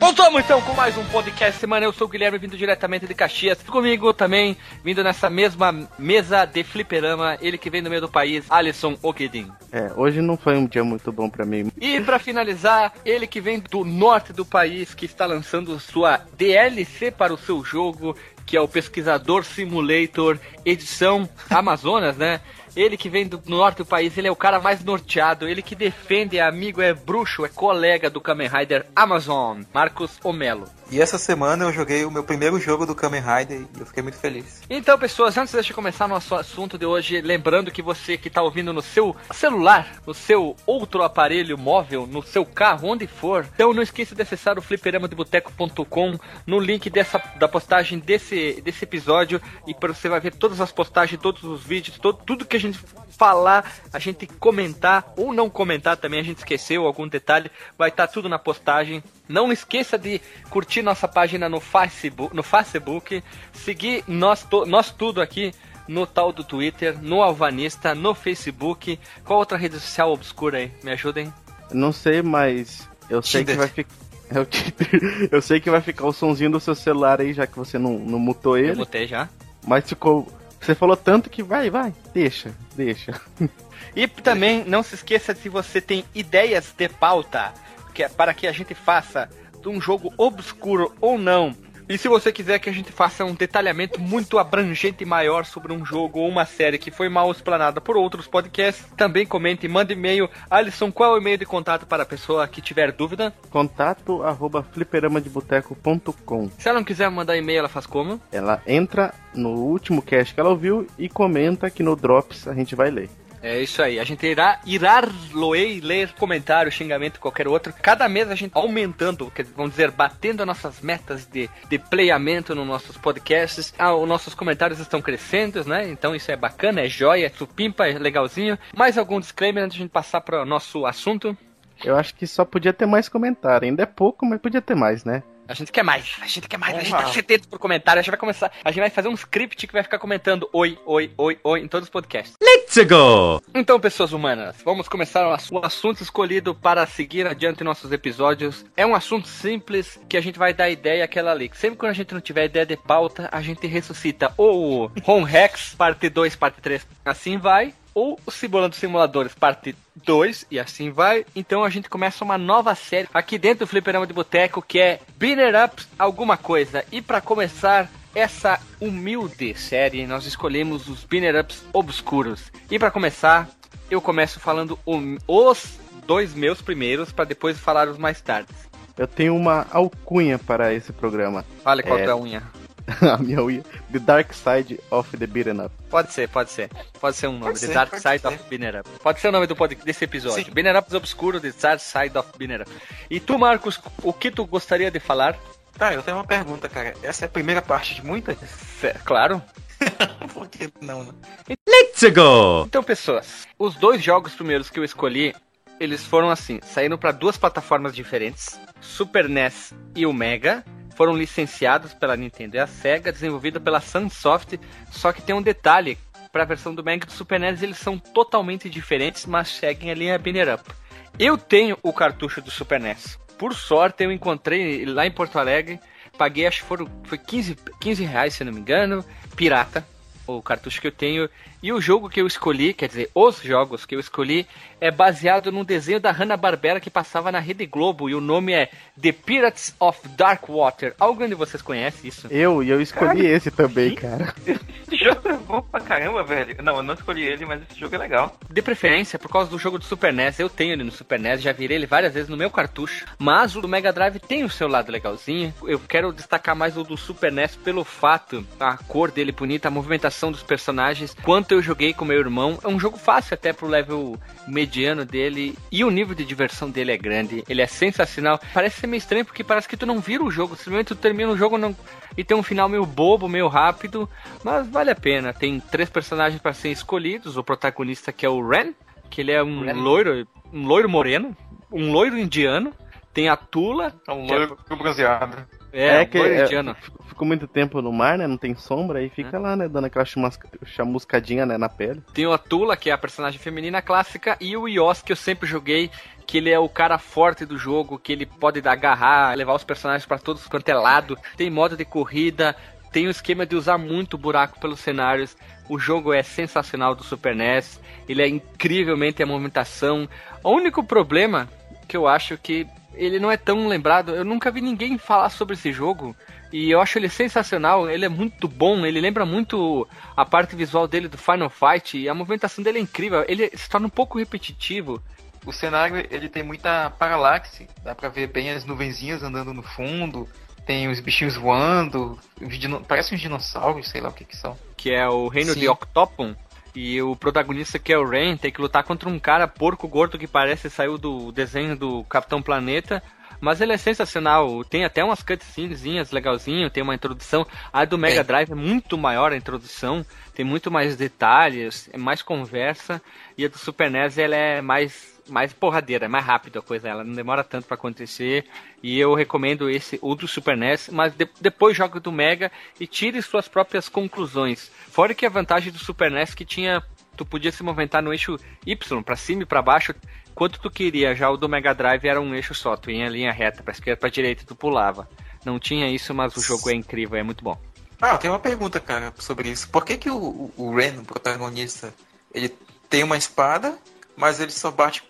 Voltamos então com mais um podcast semana. Eu sou o Guilherme, vindo diretamente de Caxias. Comigo também, vindo nessa mesma mesa de fliperama, ele que vem do meio do país, Alisson Okedin. É, hoje não foi um dia muito bom para mim. E para finalizar, ele que vem do norte do país, que está lançando sua DLC para o seu jogo, que é o Pesquisador Simulator edição Amazonas, né? Ele que vem do norte do país, ele é o cara mais norteado, ele que defende, é amigo, é bruxo, é colega do Kamen Rider Amazon, Marcos Omelo. E essa semana eu joguei o meu primeiro jogo do Kamen Rider e eu fiquei muito feliz. Então, pessoas, antes de começar nosso assunto de hoje, lembrando que você que está ouvindo no seu celular, no seu outro aparelho móvel, no seu carro, onde for, então não esqueça de acessar o fliperamadeboteco.com no link dessa, da postagem desse, desse episódio e você vai ver todas as postagens, todos os vídeos, todo, tudo que a gente falar, a gente comentar ou não comentar também, a gente esqueceu algum detalhe, vai estar tá tudo na postagem. Não esqueça de curtir nossa página no Facebook, no Facebook seguir nós, nós tudo aqui no tal do Twitter, no Alvanista, no Facebook. Qual outra rede social obscura aí? Me ajudem. Não sei, mas eu sei Tinder. que vai ficar. É. Eu sei que vai ficar o sonzinho do seu celular aí, já que você não, não mutou ele. Eu mutei já. Mas ficou. Você falou tanto que vai, vai, deixa, deixa. E também não se esqueça se você tem ideias de pauta que é para que a gente faça um jogo obscuro ou não. E se você quiser que a gente faça um detalhamento muito abrangente e maior sobre um jogo ou uma série que foi mal explanada por outros podcasts, também comente, mande e-mail. Alisson, qual é o e-mail de contato para a pessoa que tiver dúvida? Contato arroba fliperamadeboteco.com Se ela não quiser mandar e-mail, ela faz como? Ela entra no último cast que ela ouviu e comenta que no Drops a gente vai ler. É isso aí. A gente irá, irá loei, ler comentário, xingamento, qualquer outro. Cada mês a gente aumentando, vamos dizer, batendo as nossas metas de, de playamento nos nossos podcasts. Ah, os nossos comentários estão crescendo, né? Então isso é bacana, é joia, é supimpa, é legalzinho. Mais algum disclaimer antes de a gente passar para o nosso assunto? Eu acho que só podia ter mais comentário. Ainda é pouco, mas podia ter mais, né? A gente quer mais, a gente quer mais, a gente tá sedento por comentário, a gente vai começar, a gente vai fazer um script que vai ficar comentando oi, oi, oi, oi em todos os podcasts. Let's go! Então, pessoas humanas, vamos começar o assunto escolhido para seguir adiante nossos episódios. É um assunto simples que a gente vai dar ideia àquela ali. Sempre quando a gente não tiver ideia de pauta, a gente ressuscita ou o Home Rex, parte 2, parte 3, assim vai, ou o Simulando Simuladores, parte 2, e assim vai. Então a gente começa uma nova série aqui dentro do Fliperama de Boteco, que é Binner Ups alguma coisa. E para começar essa humilde série, nós escolhemos os Binner Ups obscuros. E para começar, eu começo falando os dois meus primeiros, para depois falar os mais tardes. Eu tenho uma alcunha para esse programa. Fale qual é, é a unha. a minha unha. The Dark Side of the Beaten Up. Pode ser, pode ser. Pode ser um nome. Pode the ser, Dark Side ser. of Beaten Up. Pode ser o nome do pod, desse episódio. Beaten Up Obscuro, The Dark Side of Beaten Up. E tu, Marcos, o que tu gostaria de falar? Tá, eu tenho uma pergunta, cara. Essa é a primeira parte de muitas? Claro. Por que não, né? Let's go! Então, pessoas, os dois jogos primeiros que eu escolhi, eles foram assim, saíram para duas plataformas diferentes, Super NES e o Mega, foram licenciados pela Nintendo e a Sega, desenvolvida pela Sunsoft, só que tem um detalhe, para a versão do Mega do Super NES eles são totalmente diferentes, mas seguem a linha Binner Up. Eu tenho o cartucho do Super NES. Por sorte eu encontrei lá em Porto Alegre, paguei acho que foram, foi 15, 15 reais se não me engano, pirata, o cartucho que eu tenho. E o jogo que eu escolhi, quer dizer, os jogos que eu escolhi, é baseado num desenho da Hanna-Barbera que passava na Rede Globo. E o nome é The Pirates of Dark Water. Alguém de vocês conhece isso? Eu, e eu escolhi cara, esse também, cara. Esse jogo é bom pra caramba, velho. Não, eu não escolhi ele, mas esse jogo é legal. De preferência, por causa do jogo do Super NES. Eu tenho ele no Super NES, já virei ele várias vezes no meu cartucho. Mas o do Mega Drive tem o seu lado legalzinho. Eu quero destacar mais o do Super NES pelo fato, a cor dele bonita, a movimentação dos personagens. Quanto eu joguei com meu irmão, é um jogo fácil até pro level mediano dele. E o nível de diversão dele é grande. Ele é sensacional. Parece ser meio estranho porque parece que tu não vira o jogo. Simplesmente tu termina o jogo não... e tem um final meio bobo, meio rápido. Mas vale a pena. Tem três personagens para serem escolhidos. O protagonista que é o Ren, que ele é um Ren. loiro, um loiro moreno, um loiro indiano. Tem a Tula. É um loiro é... bronzeado. É, é que é, ficou muito tempo no mar, né? Não tem sombra, e fica é. lá, né? Dando aquela chamuscadinha né, na pele. Tem a Tula, que é a personagem feminina clássica, e o Yos, que eu sempre joguei, que ele é o cara forte do jogo, que ele pode agarrar, levar os personagens para todos quanto é lado. Tem modo de corrida, tem o esquema de usar muito buraco pelos cenários. O jogo é sensacional do Super NES, ele é incrivelmente a movimentação. O único problema que eu acho que ele não é tão lembrado, eu nunca vi ninguém falar sobre esse jogo. E eu acho ele sensacional, ele é muito bom, ele lembra muito a parte visual dele do Final Fight, e a movimentação dele é incrível, ele se torna um pouco repetitivo. O cenário ele tem muita paralaxe, dá pra ver bem as nuvenzinhas andando no fundo, tem os bichinhos voando, parece uns dinossauros, sei lá o que que são. Que é o reino Sim. de Octopon, e o protagonista que é o Rain tem que lutar contra um cara porco gordo que parece saiu do desenho do Capitão Planeta mas ele é sensacional. Tem até umas cutscenes legalzinho, tem uma introdução. A do Mega Drive é muito maior a introdução, tem muito mais detalhes, é mais conversa. E a do Super NES ela é mais mais porradeira, é mais rápida a coisa, ela não demora tanto para acontecer. E eu recomendo esse o do Super NES, mas de, depois joga do Mega e tire suas próprias conclusões. Fora que a vantagem do Super NES que tinha tu podia se movimentar no eixo Y, para cima e para baixo, quanto tu queria. Já o do Mega Drive era um eixo só, tu ia em linha reta, pra esquerda, pra direita, tu pulava. Não tinha isso, mas o jogo é incrível, é muito bom. Ah, tenho uma pergunta, cara, sobre isso. Por que que o, o Ren, o protagonista, ele tem uma espada mas ele só bate,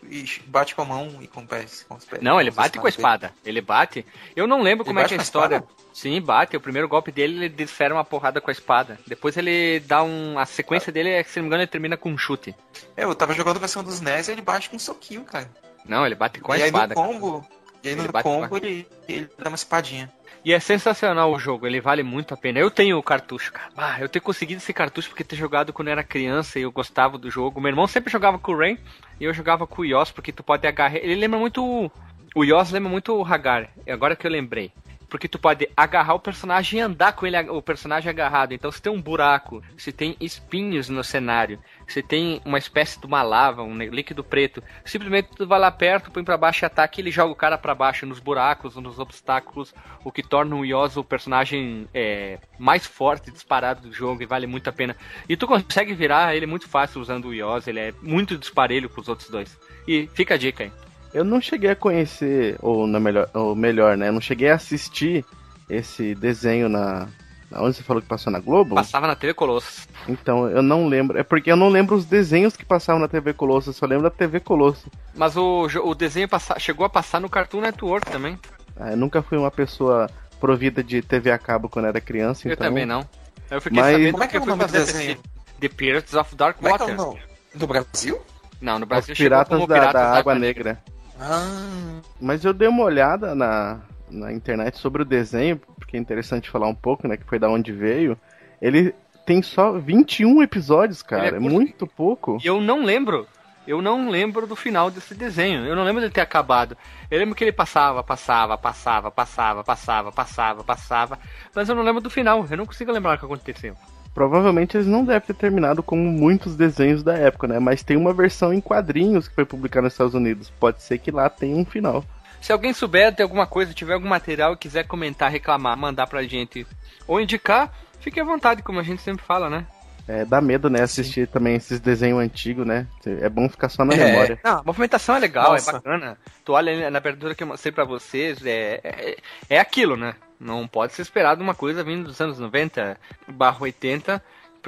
bate com a mão e com, pés, com os pés. Não, ele bate com a espada. Dele. Ele bate. Eu não lembro ele como é que é a história. Espada? Sim, bate. O primeiro golpe dele, ele desfere uma porrada com a espada. Depois ele dá um. A sequência dele, é, se não me engano, ele termina com um chute. É, eu tava jogando a versão dos NES e ele bate com um soquinho, cara. Não, ele bate com a e espada. Aí no combo, e aí ele no combo ele, ele dá uma espadinha. E é sensacional o jogo, ele vale muito a pena. Eu tenho o cartucho, cara. Ah, eu tenho conseguido esse cartucho porque ter jogado quando eu era criança e eu gostava do jogo. Meu irmão sempre jogava com o Rain e eu jogava com o Yoss porque tu pode agarrar. Ele lembra muito. O Yoss lembra muito o Hagar, agora que eu lembrei porque tu pode agarrar o personagem e andar com ele, o personagem agarrado. Então, se tem um buraco, se tem espinhos no cenário, se tem uma espécie de uma lava, um líquido preto, simplesmente tu vai lá perto, põe para baixo e ataca e ele joga o cara para baixo nos buracos, nos obstáculos, o que torna o Yoso o personagem é, mais forte, disparado do jogo e vale muito a pena. E tu consegue virar ele muito fácil usando o Yoso, ele é muito disparelho pros outros dois. E fica a dica aí. Eu não cheguei a conhecer, ou, na melhor, ou melhor, né? Eu não cheguei a assistir esse desenho na. Onde você falou que passou na Globo? Passava na TV Colosso. Então, eu não lembro. É porque eu não lembro os desenhos que passavam na TV Colosso, eu só lembro da TV Colosso. Mas o, o desenho passa, chegou a passar no Cartoon Network também. Ah, eu nunca fui uma pessoa provida de TV a cabo quando era criança. Eu então... também não. Eu fiquei Mas... sabendo Como é que, é o nome do desenho? The Pirates of Dark Water. Como é que é o Do Brasil? Não, no Brasil Os Piratas, da, Piratas da, da, Água Negra. Negra. Ah. Mas eu dei uma olhada na, na internet sobre o desenho, porque é interessante falar um pouco, né? Que foi da onde veio. Ele tem só 21 episódios, cara. É, é muito pouco. E eu não lembro. Eu não lembro do final desse desenho. Eu não lembro dele ter acabado. Eu lembro que ele passava, passava, passava, passava, passava, passava, passava. Mas eu não lembro do final. Eu não consigo lembrar o que aconteceu. Provavelmente eles não devem ter terminado como muitos desenhos da época, né? Mas tem uma versão em quadrinhos que foi publicada nos Estados Unidos. Pode ser que lá tenha um final. Se alguém souber de alguma coisa, tiver algum material e quiser comentar, reclamar, mandar pra gente ou indicar, fique à vontade, como a gente sempre fala, né? É, dá medo, né? Assistir Sim. também esses desenhos antigos, né? É bom ficar só na é. memória. Não, a movimentação é legal, é Nossa. é bacana. Tu olha na abertura que eu mostrei pra vocês, é, é, é aquilo, né? Não pode ser esperado uma coisa vindo dos anos 90 barra 80,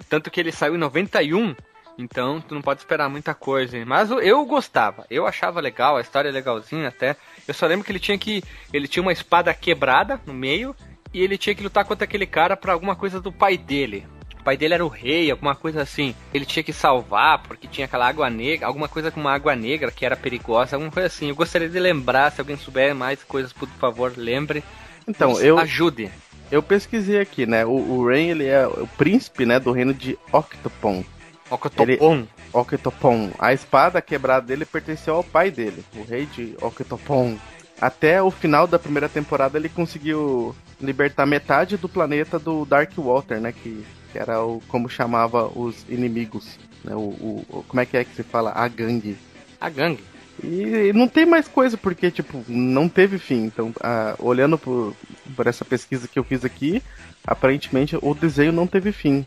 tanto que ele saiu em 91, então tu não pode esperar muita coisa. Mas eu gostava, eu achava legal, a história é legalzinha até. Eu só lembro que ele tinha que. Ele tinha uma espada quebrada no meio e ele tinha que lutar contra aquele cara para alguma coisa do pai dele. O pai dele era o rei, alguma coisa assim. Ele tinha que salvar porque tinha aquela água negra, alguma coisa com uma água negra que era perigosa, alguma coisa assim. Eu gostaria de lembrar, se alguém souber mais coisas, por favor, lembre. Então, eu. Ajude. Eu pesquisei aqui, né? O, o Rain, ele é o príncipe, né, do reino de Octopon. Octopon. Ele, Octopon. A espada quebrada dele pertenceu ao pai dele, o rei de Octopon. Até o final da primeira temporada ele conseguiu libertar metade do planeta do Dark Water, né? Que, que era o como chamava os inimigos. Né, o, o, como é que é que se fala? A gangue. A gangue. E não tem mais coisa, porque, tipo, não teve fim. Então, ah, olhando por, por essa pesquisa que eu fiz aqui, aparentemente o desenho não teve fim.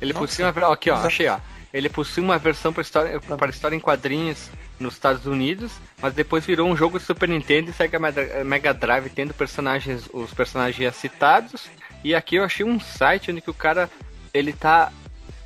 Ele por cima. Aqui, ó, achei, ó. ele possui uma versão para história, para história em quadrinhos nos Estados Unidos, mas depois virou um jogo de Super Nintendo e Sega Mega Drive tendo personagens, os personagens citados. E aqui eu achei um site onde que o cara ele tá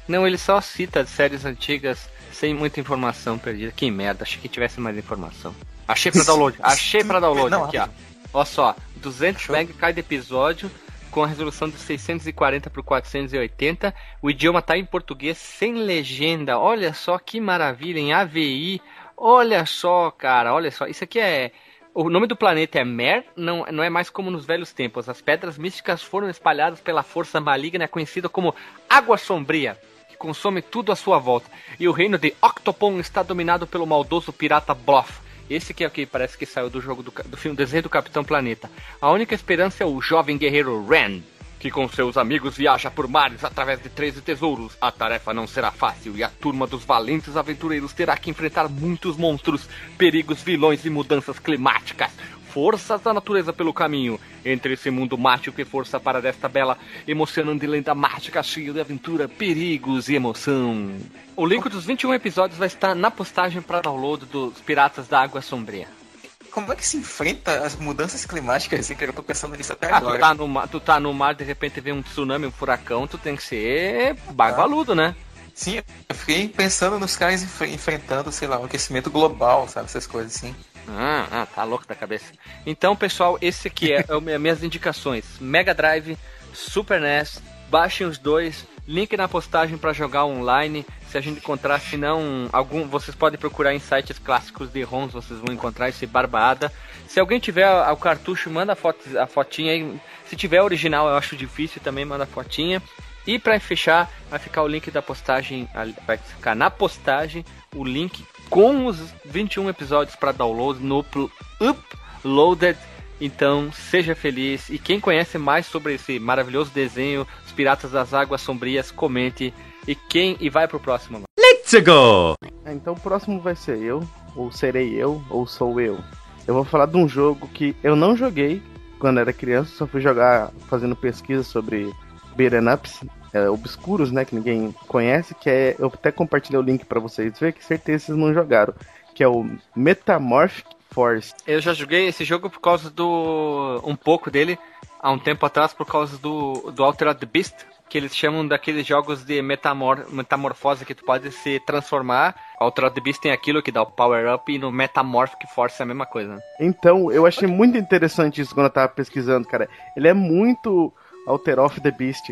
não, ele só cita séries antigas sem muita informação perdida. Que merda, achei que tivesse mais informação. Achei pra download, achei pra download Não, aqui, ó. Olha só, 200 MB cada episódio, com a resolução de 640 por 480. O idioma tá em português sem legenda. Olha só que maravilha, em AVI. Olha só, cara, olha só. Isso aqui é. O nome do planeta é Mer, não, não é mais como nos velhos tempos. As pedras místicas foram espalhadas pela força maligna conhecida como Água Sombria, que consome tudo à sua volta. E o reino de Octopon está dominado pelo maldoso pirata Bluff. Esse que é o que parece que saiu do jogo do, do filme Desenho do Capitão Planeta. A única esperança é o jovem guerreiro Ren, que com seus amigos viaja por mares através de 13 tesouros. A tarefa não será fácil e a turma dos valentes aventureiros terá que enfrentar muitos monstros, perigos, vilões e mudanças climáticas. Forças da natureza pelo caminho, entre esse mundo mágico e força para desta bela, emocionante lenda mágica cheia de aventura, perigos e emoção. O link dos 21 episódios vai estar na postagem para download dos Piratas da Água Sombria. Como é que se enfrenta as mudanças climáticas assim, que eu tô pensando nisso até Ah, tu agora? tá, no mar, tu tá no mar, de repente vem um tsunami, um furacão, tu tem que ser bagualudo, né? Sim, eu fiquei pensando nos caras enfre- enfrentando, sei lá, um aquecimento global, sabe? Essas coisas assim. Ah, ah, tá louco da cabeça. Então, pessoal, esse aqui é, é o- minhas indicações: Mega Drive, Super NES. Baixem os dois. Link na postagem para jogar online. Se a gente encontrar, se não, algum, vocês podem procurar em sites clássicos de ROMs, vocês vão encontrar esse barbada. Se alguém tiver o cartucho, manda a, foto, a fotinha aí. Se tiver original, eu acho difícil também, manda a fotinha. E para fechar, vai ficar o link da postagem, vai ficar na postagem o link com os 21 episódios para download no pl- Uploaded. Então, seja feliz. E quem conhece mais sobre esse maravilhoso desenho, Os Piratas das Águas Sombrias, comente. E quem e vai pro próximo. Let's go! É, Então o próximo vai ser eu, ou serei eu, ou sou eu. Eu vou falar de um jogo que eu não joguei quando era criança, só fui jogar fazendo pesquisa sobre beat'em ups é, obscuros, né, que ninguém conhece, que é, eu até compartilhei o link pra vocês verem, que certeza vocês não jogaram, que é o Metamorphic Force. Eu já joguei esse jogo por causa do. um pouco dele, há um tempo atrás, por causa do, do Altered Beast, que eles chamam daqueles jogos de metamor, metamorfose que tu pode se transformar. Altered Beast tem aquilo que dá o power up e no Metamorphic Force é a mesma coisa. Então, eu achei muito interessante isso quando eu tava pesquisando, cara. Ele é muito Alter of the Beast.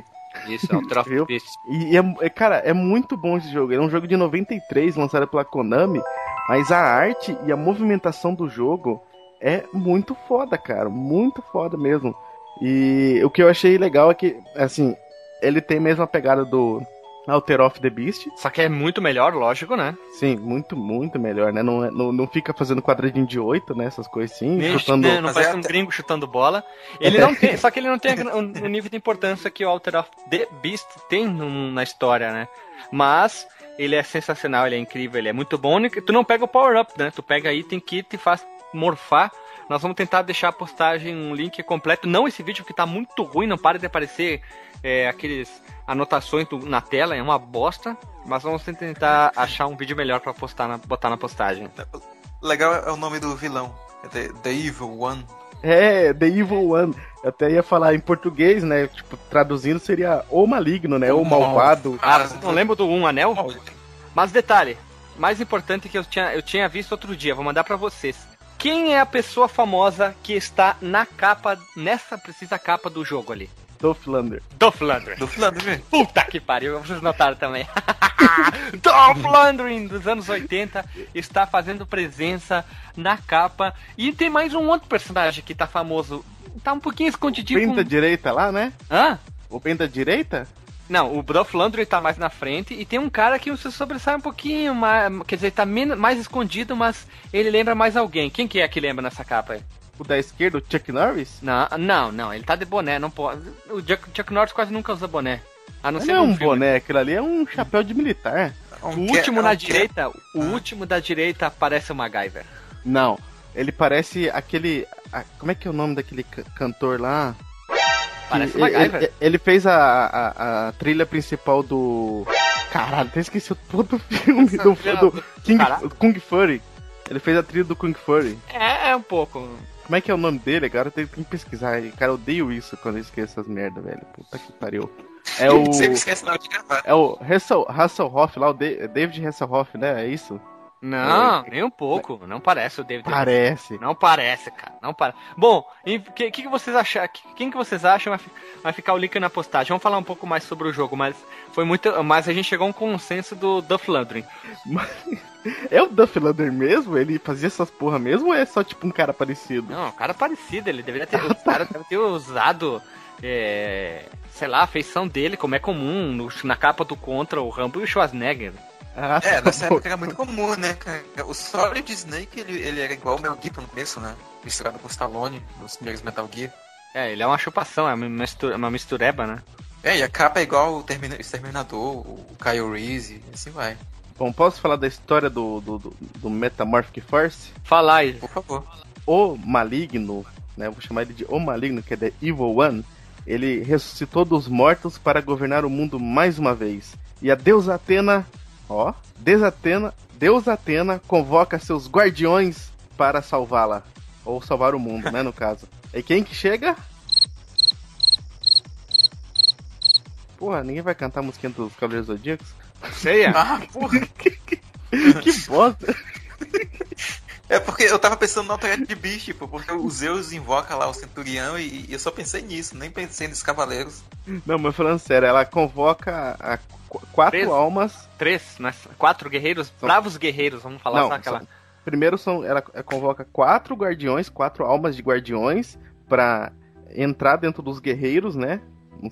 Isso, Altered Viu? Beast. E, é, é- cara, é muito bom esse jogo. Ele é um jogo de 93, lançado pela Konami, mas a arte e a movimentação do jogo é muito foda, cara. Muito foda mesmo. E o que eu achei legal é que, assim, ele tem a mesma pegada do Alter of the Beast. Só que é muito melhor, lógico, né? Sim, muito, muito melhor, né? Não, é- não, não fica fazendo quadradinho de 8, né? Essas coisas assim, chutando. né, não parece é um gringo chutando bola. Ele não tem, só que ele não tem a- o o nível de importância que o Alter of the Beast tem no- na história, né? Mas ele é sensacional, ele é incrível, ele é muito bom. Tu não pega o power up, né? Tu pega item que te faz morfar. Nós vamos tentar deixar a postagem um link completo, não esse vídeo que tá muito ruim, não para de aparecer é, aqueles anotações do- na tela, é uma bosta. Mas vamos tentar achar um vídeo melhor pra postar na, botar na postagem. Legal é o nome do vilão. É The, The Evil One. É, The Evil One. Eu até ia falar em português, né? Tipo, traduzindo seria o maligno, né? O malvado. Cara, não lembro do Um Anel? Mas detalhe, mais importante que eu tinha, eu tinha visto outro dia, vou mandar pra vocês. Quem é a pessoa famosa que está na capa, nessa precisa capa do jogo ali? Dolph Lundgren. Dolph Lundgren. Do Flandre. Puta que pariu, vocês notaram também. Lundgren dos anos 80 está fazendo presença na capa. E tem mais um outro personagem que tá famoso. Tá um pouquinho escondidinho. Bem da Com... direita lá, né? Hã? O da direita? Não, o Dolph Lundgren tá mais na frente e tem um cara que se sobressai um pouquinho, mais, quer dizer, tá mais escondido, mas ele lembra mais alguém. Quem que é que lembra nessa capa aí? O da esquerda, o Chuck Norris? Não, não, não, ele tá de boné, não pode. O Chuck, Chuck Norris quase nunca usa boné. A não Não ser é um filme. boné, aquilo ali é um chapéu de militar. Um O último na é direita, o último da direita parece o MacGyver. Não, ele parece aquele. a- como é que é o nome daquele ca- cantor lá? Parece o MacGyver. ele- ele fez a, a, a trilha principal do. Caralho, até esqueci o todo filme do, do King, Caralho. Kung Fury. Ele fez a trilha do Kung Fury. É, é um pouco. Como é que é o nome dele, cara? Eu tenho que pesquisar. Cara, eu odeio isso quando eu esqueço essas merda, velho. Puta que pariu. É o. Sempre esquece na hora de gravar. É o Hassel- Hasselhoff lá, o Da- David Hasselhoff, né? É isso? Não, nem um pouco. Não parece o David. Parece. Não parece, cara. Não parece. Bom, o que, que, vocês acham? que- Quem que vocês acham vai, vai ficar o link na postagem? Vamos falar um pouco mais sobre o jogo, mas foi muito. Mas a gente chegou a um consenso do Duff Landry. É o Duff Lander mesmo? Ele fazia essas porra mesmo ou é só tipo um cara parecido? Não, o cara parecido, ele deveria ter. cara deve ter usado. é, sei lá, a feição dele, como é comum no- na capa do Contra, o Rambo e o Schwarzenegger. Ah, É, tá nessa bom. época era muito comum, né, cara? O Solid Snake, ele, ele era igual o Mel Gibson no começo, né? Misturado com o Stallone, nos primeiros Metal Gear. É, ele é uma chupação, é uma, mistura, uma mistureba, né? É, e a capa é igual o Termina- Exterminador, o Kyle Reese, e assim vai. Bom, posso falar da história do, do, do, do Metamorphic Force? Falar aí. Por favor. O Maligno, né? Vou chamar ele de O Maligno, que é The Evil One. Ele ressuscitou dos mortos para governar o mundo mais uma vez. E a deusa Atena, ó, deusa Atena, deusa Atena convoca seus guardiões para salvá-la. Ou salvar o mundo, né, no caso. E quem que chega? Porra, ninguém vai cantar a musiquinha dos Cavaleiros Zodíacos? Ceia? Ah, porra! que bosta! É porque eu tava pensando no Altered Beast, tipo, porque o Zeus invoca lá o Centurião e, e eu só pensei nisso, nem pensei nos Cavaleiros. Não, mas falando sério, ela convoca a qu- quatro Preso. almas. Três, né? Quatro guerreiros, bravos guerreiros, vamos falar Não, só aquela. são- primeiro são, ela ela convoca quatro guardiões, quatro almas de guardiões pra entrar dentro dos guerreiros, né?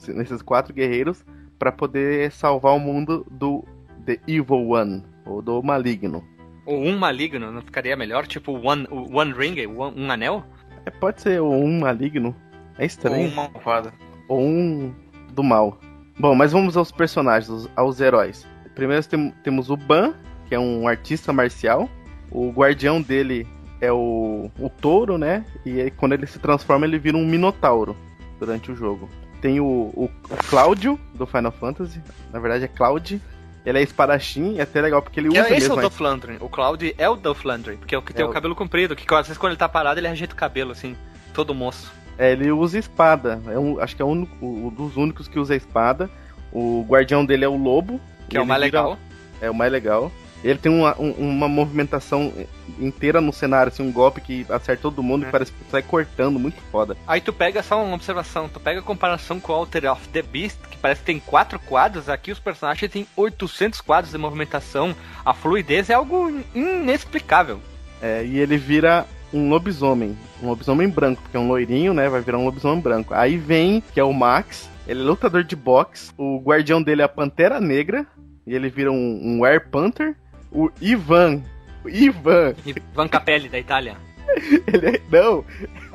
Nesses quatro guerreiros pra poder salvar o mundo do The Evil One ou do maligno. Ou um maligno, não ficaria melhor? Tipo One, o One Ring, o One- um anel? É, pode ser ou um maligno. É Ou estranho. uma malvada. ou um do mal. Bom, mas vamos aos personagens, aos, aos heróis. Primeiro tem- temos o Ban, que é um artista marcial. O guardião dele é o, o touro, né? E aí, quando ele se transforma, ele vira um minotauro durante o jogo. Tem o, o, o Cláudio, do Final Fantasy. Na verdade é Cloud. Ele é espadachim, é até legal porque ele Que usa é, esse é mesmo. o a- Duff Landry. O Cloud é o Landry, porque é o que tem É o o- cabelo comprido, que às vezes quando ele tá parado ele ajeita o cabelo, assim, todo moço. É, ele usa espada. É um, acho que é um, um dos únicos que usa espada. O guardião dele é o lobo. Que é o mais vira- legal. É o mais legal. Ele tem uma, um- uma movimentação inteira no cenário, assim, um golpe que acerta todo mundo É. e parece que sai cortando, muito foda. Aí tu pega só uma observação, tu pega a comparação com o Alter of the Beast, que parece que tem quatro quadros, aqui os personagens têm 800 quadros de movimentação, a fluidez é algo inexplicável. É, e ele vira um lobisomem, um lobisomem branco, porque é um loirinho, né? Vai virar um lobisomem branco. Aí vem, que é o Max, ele é lutador de boxe, o guardião dele é a Pantera Negra, e ele vira um, um Air Panther. O Ivan, Ivan, Ivan Capelli, da Itália. ele é, não,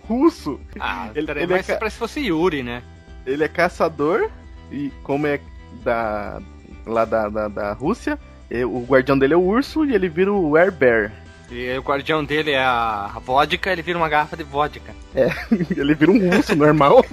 russo. Ah, Ele- ele, ele é mas ca- parece que fosse Yuri, né? Ele é caçador e como é da lá da, da, da Rússia, e o guardião dele é o urso e ele vira o Air Bear. E o guardião dele é a vodka, ele vira uma garrafa de vodka. ele vira um urso normal.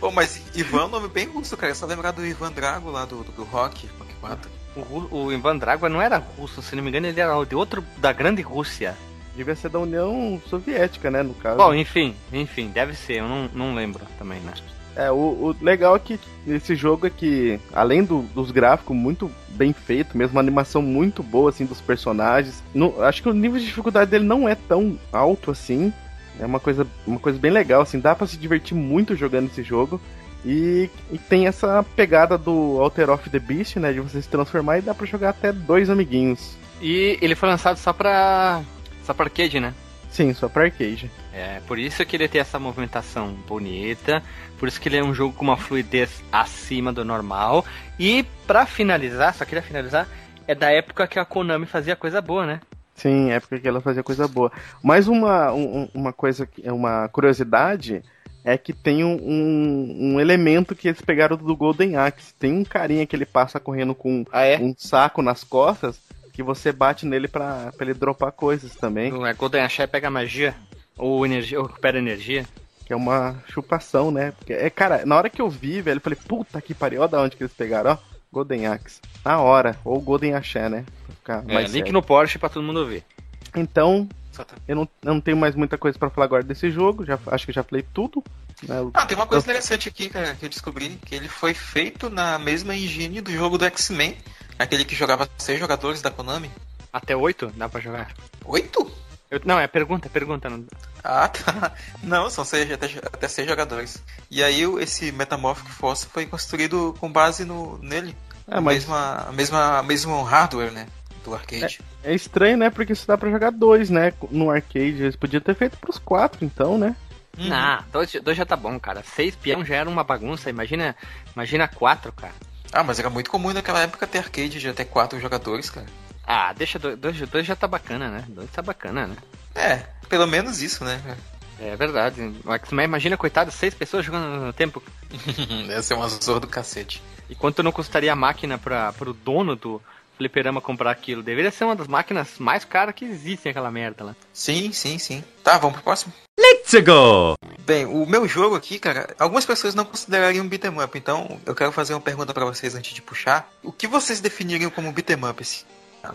Pô, mas Ivan é um nome bem russo, cara. É só lembrar do Ivan Drago lá do, do, do Rock, Rock 4. O, Ivan Drago não era russo, se não me engano, ele era de outro, da grande Rússia. Devia ser da União Soviética, né, no caso. Bom, enfim, enfim, deve ser, eu não, não lembro também, né? É, o, o legal é que esse jogo é que, além do- dos gráficos muito bem feito, mesmo uma animação muito boa, assim, dos personagens, no- acho que o nível de dificuldade dele não é tão alto assim. É uma coisa, uma coisa bem legal, assim, dá pra se divertir muito jogando esse jogo. E, e tem essa pegada do Alter of the Beast, né, de você se transformar e dá pra jogar até dois amiguinhos. E ele foi lançado só pra. só pra arcade, né? Sim, só pra arcade. É, por isso que ele tem essa movimentação bonita, por isso que ele é um jogo com uma fluidez acima do normal. E pra finalizar, só queria finalizar, é da época que a Konami fazia coisa boa, né? Sim, época que ela fazia coisa boa. Mais uma, um- uma coisa, que- uma curiosidade é que tem um, um, um elemento que eles pegaram do Golden Axe. Tem um carinha que ele passa correndo com Ah, é? um saco nas costas que você bate nele pra, pra ele dropar coisas também. O é Golden Axé pega magia, ou energia, ou recupera energia. Que é uma chupação, né? Porque, é, cara, na hora que eu vi, velho, eu falei, puta que pariu, ó da onde que eles pegaram, ó. Golden Axe. Na hora. Ou Golden Axé, né? Pra ficar É, mais link sério. no Porsche pra todo mundo ver. Então, eu não, eu não tenho mais muita coisa pra falar agora desse jogo. Já, acho que já falei tudo. né? Ah, tem uma coisa interessante aqui, cara, que eu descobri, que ele foi feito na mesma engine do jogo do X-Men, aquele que jogava seis jogadores da Konami. Até 8 dá pra jogar. Oito? Eu- não, é pergunta, é pergunta. Não... Ah, tá. Não, são seis, até, até seis jogadores. E aí esse Metamorphic Force foi construído com base no, nele. É, mas mesma, a mesma, mesmo hardware, né? Do arcade. é estranho, né? Porque isso dá pra jogar dois, né? No arcade. Eles podiam ter feito pros quatro, então, né? Uhum. Não, dois, dois já tá bom, cara. Seis peão já era uma bagunça. Imagina, imagina quatro, cara. Ah, mas era muito comum naquela época ter arcade de até quatro jogadores, cara. Ah, deixa dois, dois, dois já tá bacana, né? Dois tá bacana, né? É, pelo menos isso, né? É verdade. O X-Men, imagina, coitado, seis pessoas jogando mesmo tempo. Deve ser uma zorra do cacete. E quanto não custaria a máquina para pro dono do fliperama comprar aquilo? Deveria ser uma das máquinas mais caras que existem aquela merda lá. Sim, sim, sim. Tá, vamos pro próximo? Let's go! Bem, o meu jogo aqui, cara, algumas pessoas não considerariam um beat'em up, então eu quero fazer uma pergunta pra vocês antes de puxar. O que vocês definiriam como um beat'em up? Assim?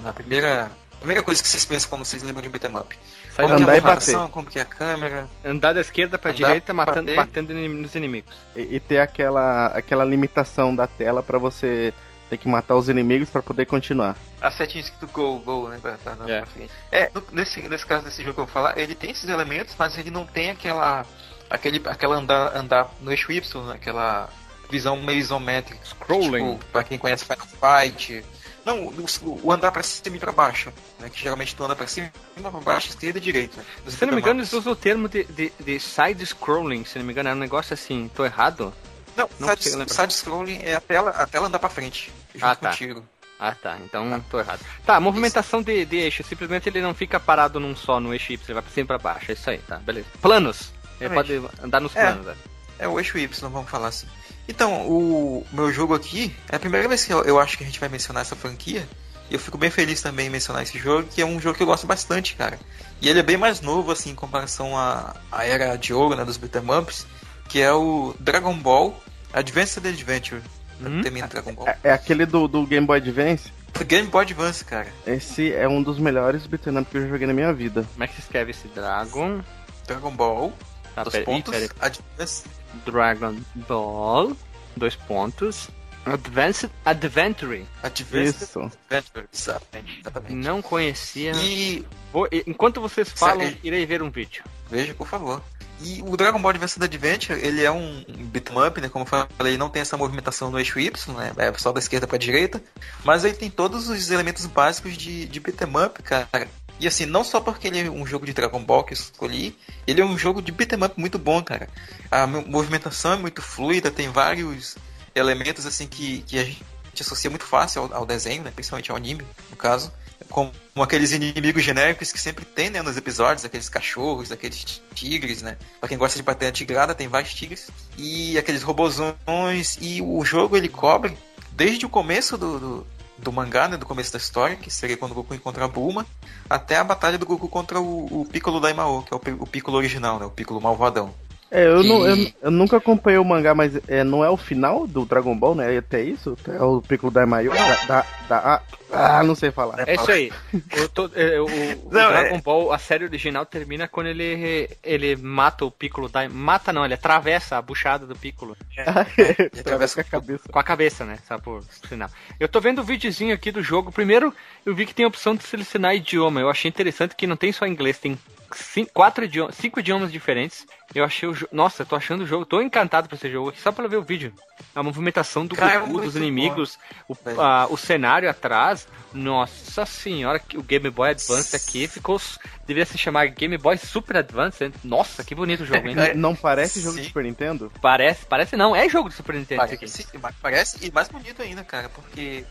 Na primeira, primeira coisa que vocês pensam quando vocês lembram de um beat'em up. Sai Como que é andar a e bater. movimentação, como que é a câmera. Andar da esquerda pra Andar, direita, matando, batendo nos inimigos. E, e ter aquela, aquela limitação da tela pra você ter que matar os inimigos pra poder continuar. A setinha escrito gol, gol, né? Pra, pra, pra É. frente. É, no- nesse, nesse caso desse jogo que eu vou falar, ele tem esses elementos, mas ele não tem aquela. Aquele, aquela andar, andar no eixo Y, né? aquela visão meio isométrica. Scrolling. Tipo, pra quem conhece Final Fight. Não, o, o andar pra cima e pra baixo. Né? Que geralmente tu anda pra cima, pra baixo, esquerda e direita. Nos Se eu não me engano, eles usam o termo de, de, de side-scrolling, se não me engano, é um negócio assim, tô errado? Não, não side, side scrolling é a tela, a tela andar pra frente. Junto Ah, tá. contigo. Ah, tá. Então tô errado. Tá, movimentação de, de eixo. Simplesmente ele não fica parado num só, no eixo Y. Ele vai pra cima e pra baixo. É isso aí, tá? Beleza. Planos. Ele pode andar nos É. planos. né? É o eixo Y, vamos falar assim. Então, o meu jogo aqui é a primeira vez que eu, eu acho que a gente vai mencionar essa franquia. E eu fico bem feliz também em mencionar esse jogo, que é um jogo que eu gosto bastante, cara. E ele é bem mais novo, assim, em comparação à, à era de ouro, né, dos beat'em ups, que é o Dragon Ball Advanced Adventure. Hum? Termina Dragon Ball. É, é aquele do, do Game Boy Advance. Game Boy Advance, cara. Esse é um dos melhores beat'em up que eu já joguei na minha vida. Como é que se escreve esse Dragon? Dragon Ball, Tá, dos pera, pontos, pera aí. Advance, Dragon Ball. Dois pontos. Advanced Adventure. Advanced Isso. Adventure. Exatamente. exatamente. Não conhecia. E Vou- enquanto vocês falam, Sério? irei ver um vídeo. Veja, por favor. E o Dragon Ball Advanced Adventure, ele é um beat'em up, né? Como eu falei, não tem essa movimentação no eixo Y, né? É só da esquerda pra direita. Mas ele tem todos os elementos básicos de, de beat'em up, cara. E assim, não só porque ele é um jogo de Dragon Ball que eu escolhi, ele é um jogo de beat'em up muito bom, cara. A mo- movimentação é muito fluida, tem vários elementos assim que, que a gente associa muito fácil ao, ao desenho, né? Principalmente ao anime, no caso como aqueles inimigos genéricos que sempre tem, né, nos episódios, aqueles cachorros, aqueles tigres, né? Pra quem gosta de bater na tigrada, tem vários tigres. E aqueles robozões. E o jogo ele cobre desde o começo do, do, do mangá, né? Do começo da história, que seria quando o Goku encontra a Bulma, até a batalha do Goku contra o, o Piccolo Daimao, que é o, o Piccolo original, né? O Piccolo malvadão. É, eu, não, eu, E- eu nunca acompanhei o mangá, mas é, não é o final do Dragon Ball, né? É até isso? É o Piccolo da Maio. Da, da, da- ah, não sei falar. É isso aí. O, to- é, o- o Não, Dragon é- Ball, a série original, termina quando ele, ele mata o Piccolo. Da... Mata não, ele atravessa a buchada do Piccolo. E Atravessa a cabeça. Com a cabeça, né? Só por sinal. Eu tô vendo o videozinho aqui do jogo. Primeiro, eu vi que tem a opção de selecionar idioma. Eu achei interessante que não tem só inglês, tem cinco, quatro idiomas, cinco idiomas diferentes. Eu achei o jogo. Nossa, eu tô achando o jogo. Tô encantado por esse jogo aqui, só pra ver o vídeo. A movimentação do Cara, é Goku, muito dos inimigos, o, a- o cenário atrás. Nossa senhora, que o Game Boy Advance aqui ficou. Deveria se chamar Game Boy Super Advance. Hein? Nossa, que bonito o jogo, hein? É, Não parece jogo de Sim. Super Nintendo? Parece, parece não, é jogo de Super Nintendo. isso aqui. Parece, parece e mais bonito ainda, cara, porque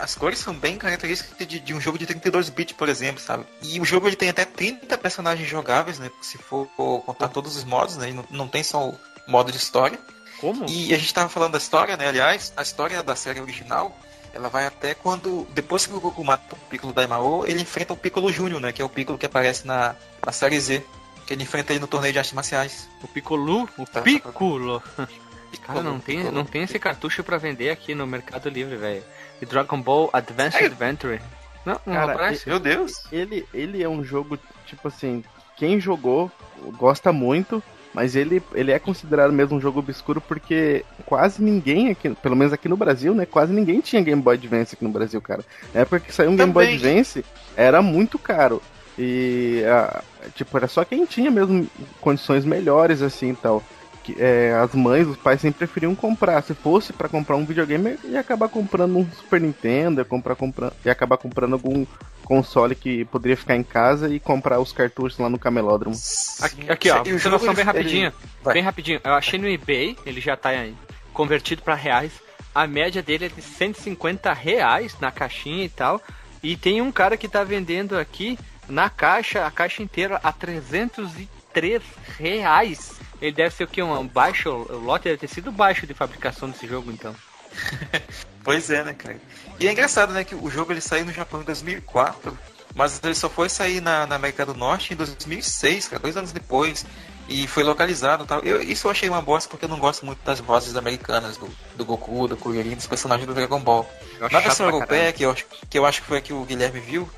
as cores são bem características de, de um jogo de 32 bits, por exemplo, sabe? E o jogo ele tem até 30 personagens jogáveis, né? Se for contar todos os modos, né? Não, não tem só o modo de história. Como? E a gente tava falando da história, né? Aliás, a história da série original, ela vai até quando, depois que o Goku mata o Piccolo Daimao, ele enfrenta o Piccolo Júnior, né? Que é o Piccolo que aparece na, na série Z. Que ele enfrenta ele no torneio de artes marciais. O Piccolo? O Tá. Piccolo. Cara, não tem, não tem esse cartucho pra vender aqui no Mercado Livre, velho. E Dragon Ball Advanced É. Adventure. Não, não Cara, aparece. Meu Deus. Ele, ele é um jogo, tipo assim, quem jogou gosta muito, mas ele, ele é considerado mesmo um jogo obscuro porque quase ninguém aqui, pelo menos aqui no Brasil, né? Quase ninguém tinha Game Boy Advance aqui no Brasil, cara. Na época que saiu um Game Boy Também. Advance, era muito caro. E, ah, tipo, era só quem tinha mesmo condições melhores, assim e tal. Que, é, as mães, os pais sempre preferiam comprar. Se fosse pra comprar um videogame, ia acabar comprando um Super Nintendo, ia, comprar, comprar, ia acabar comprando algum console que poderia ficar em casa e comprar os cartuchos lá no camelódromo. Aqui, aqui ó, E você noção ele- bem rapidinho. Vai. Bem rapidinho. Eu achei no eBay, ele já tá aí, convertido pra reais. A média dele é de 150 reais na caixinha e tal. E tem um cara que tá vendendo aqui na caixa, a caixa inteira, a 303 reais. Ele deve ser o que? Um baixo, o lote deve ter sido baixo de fabricação desse jogo, então. Pois é, né, cara? E é engraçado, né, que o jogo ele saiu no Japão em 2004, mas ele só foi sair na, na América do Norte em 2006, cara, dois anos depois. E foi localizado e tal. Eu, isso eu achei uma bosta porque eu não gosto muito das vozes americanas do, do Goku, do Kuririn, dos personagens do Dragon Ball. Na versão europeia, que eu, acho, que eu acho que foi a que o Guilherme viu,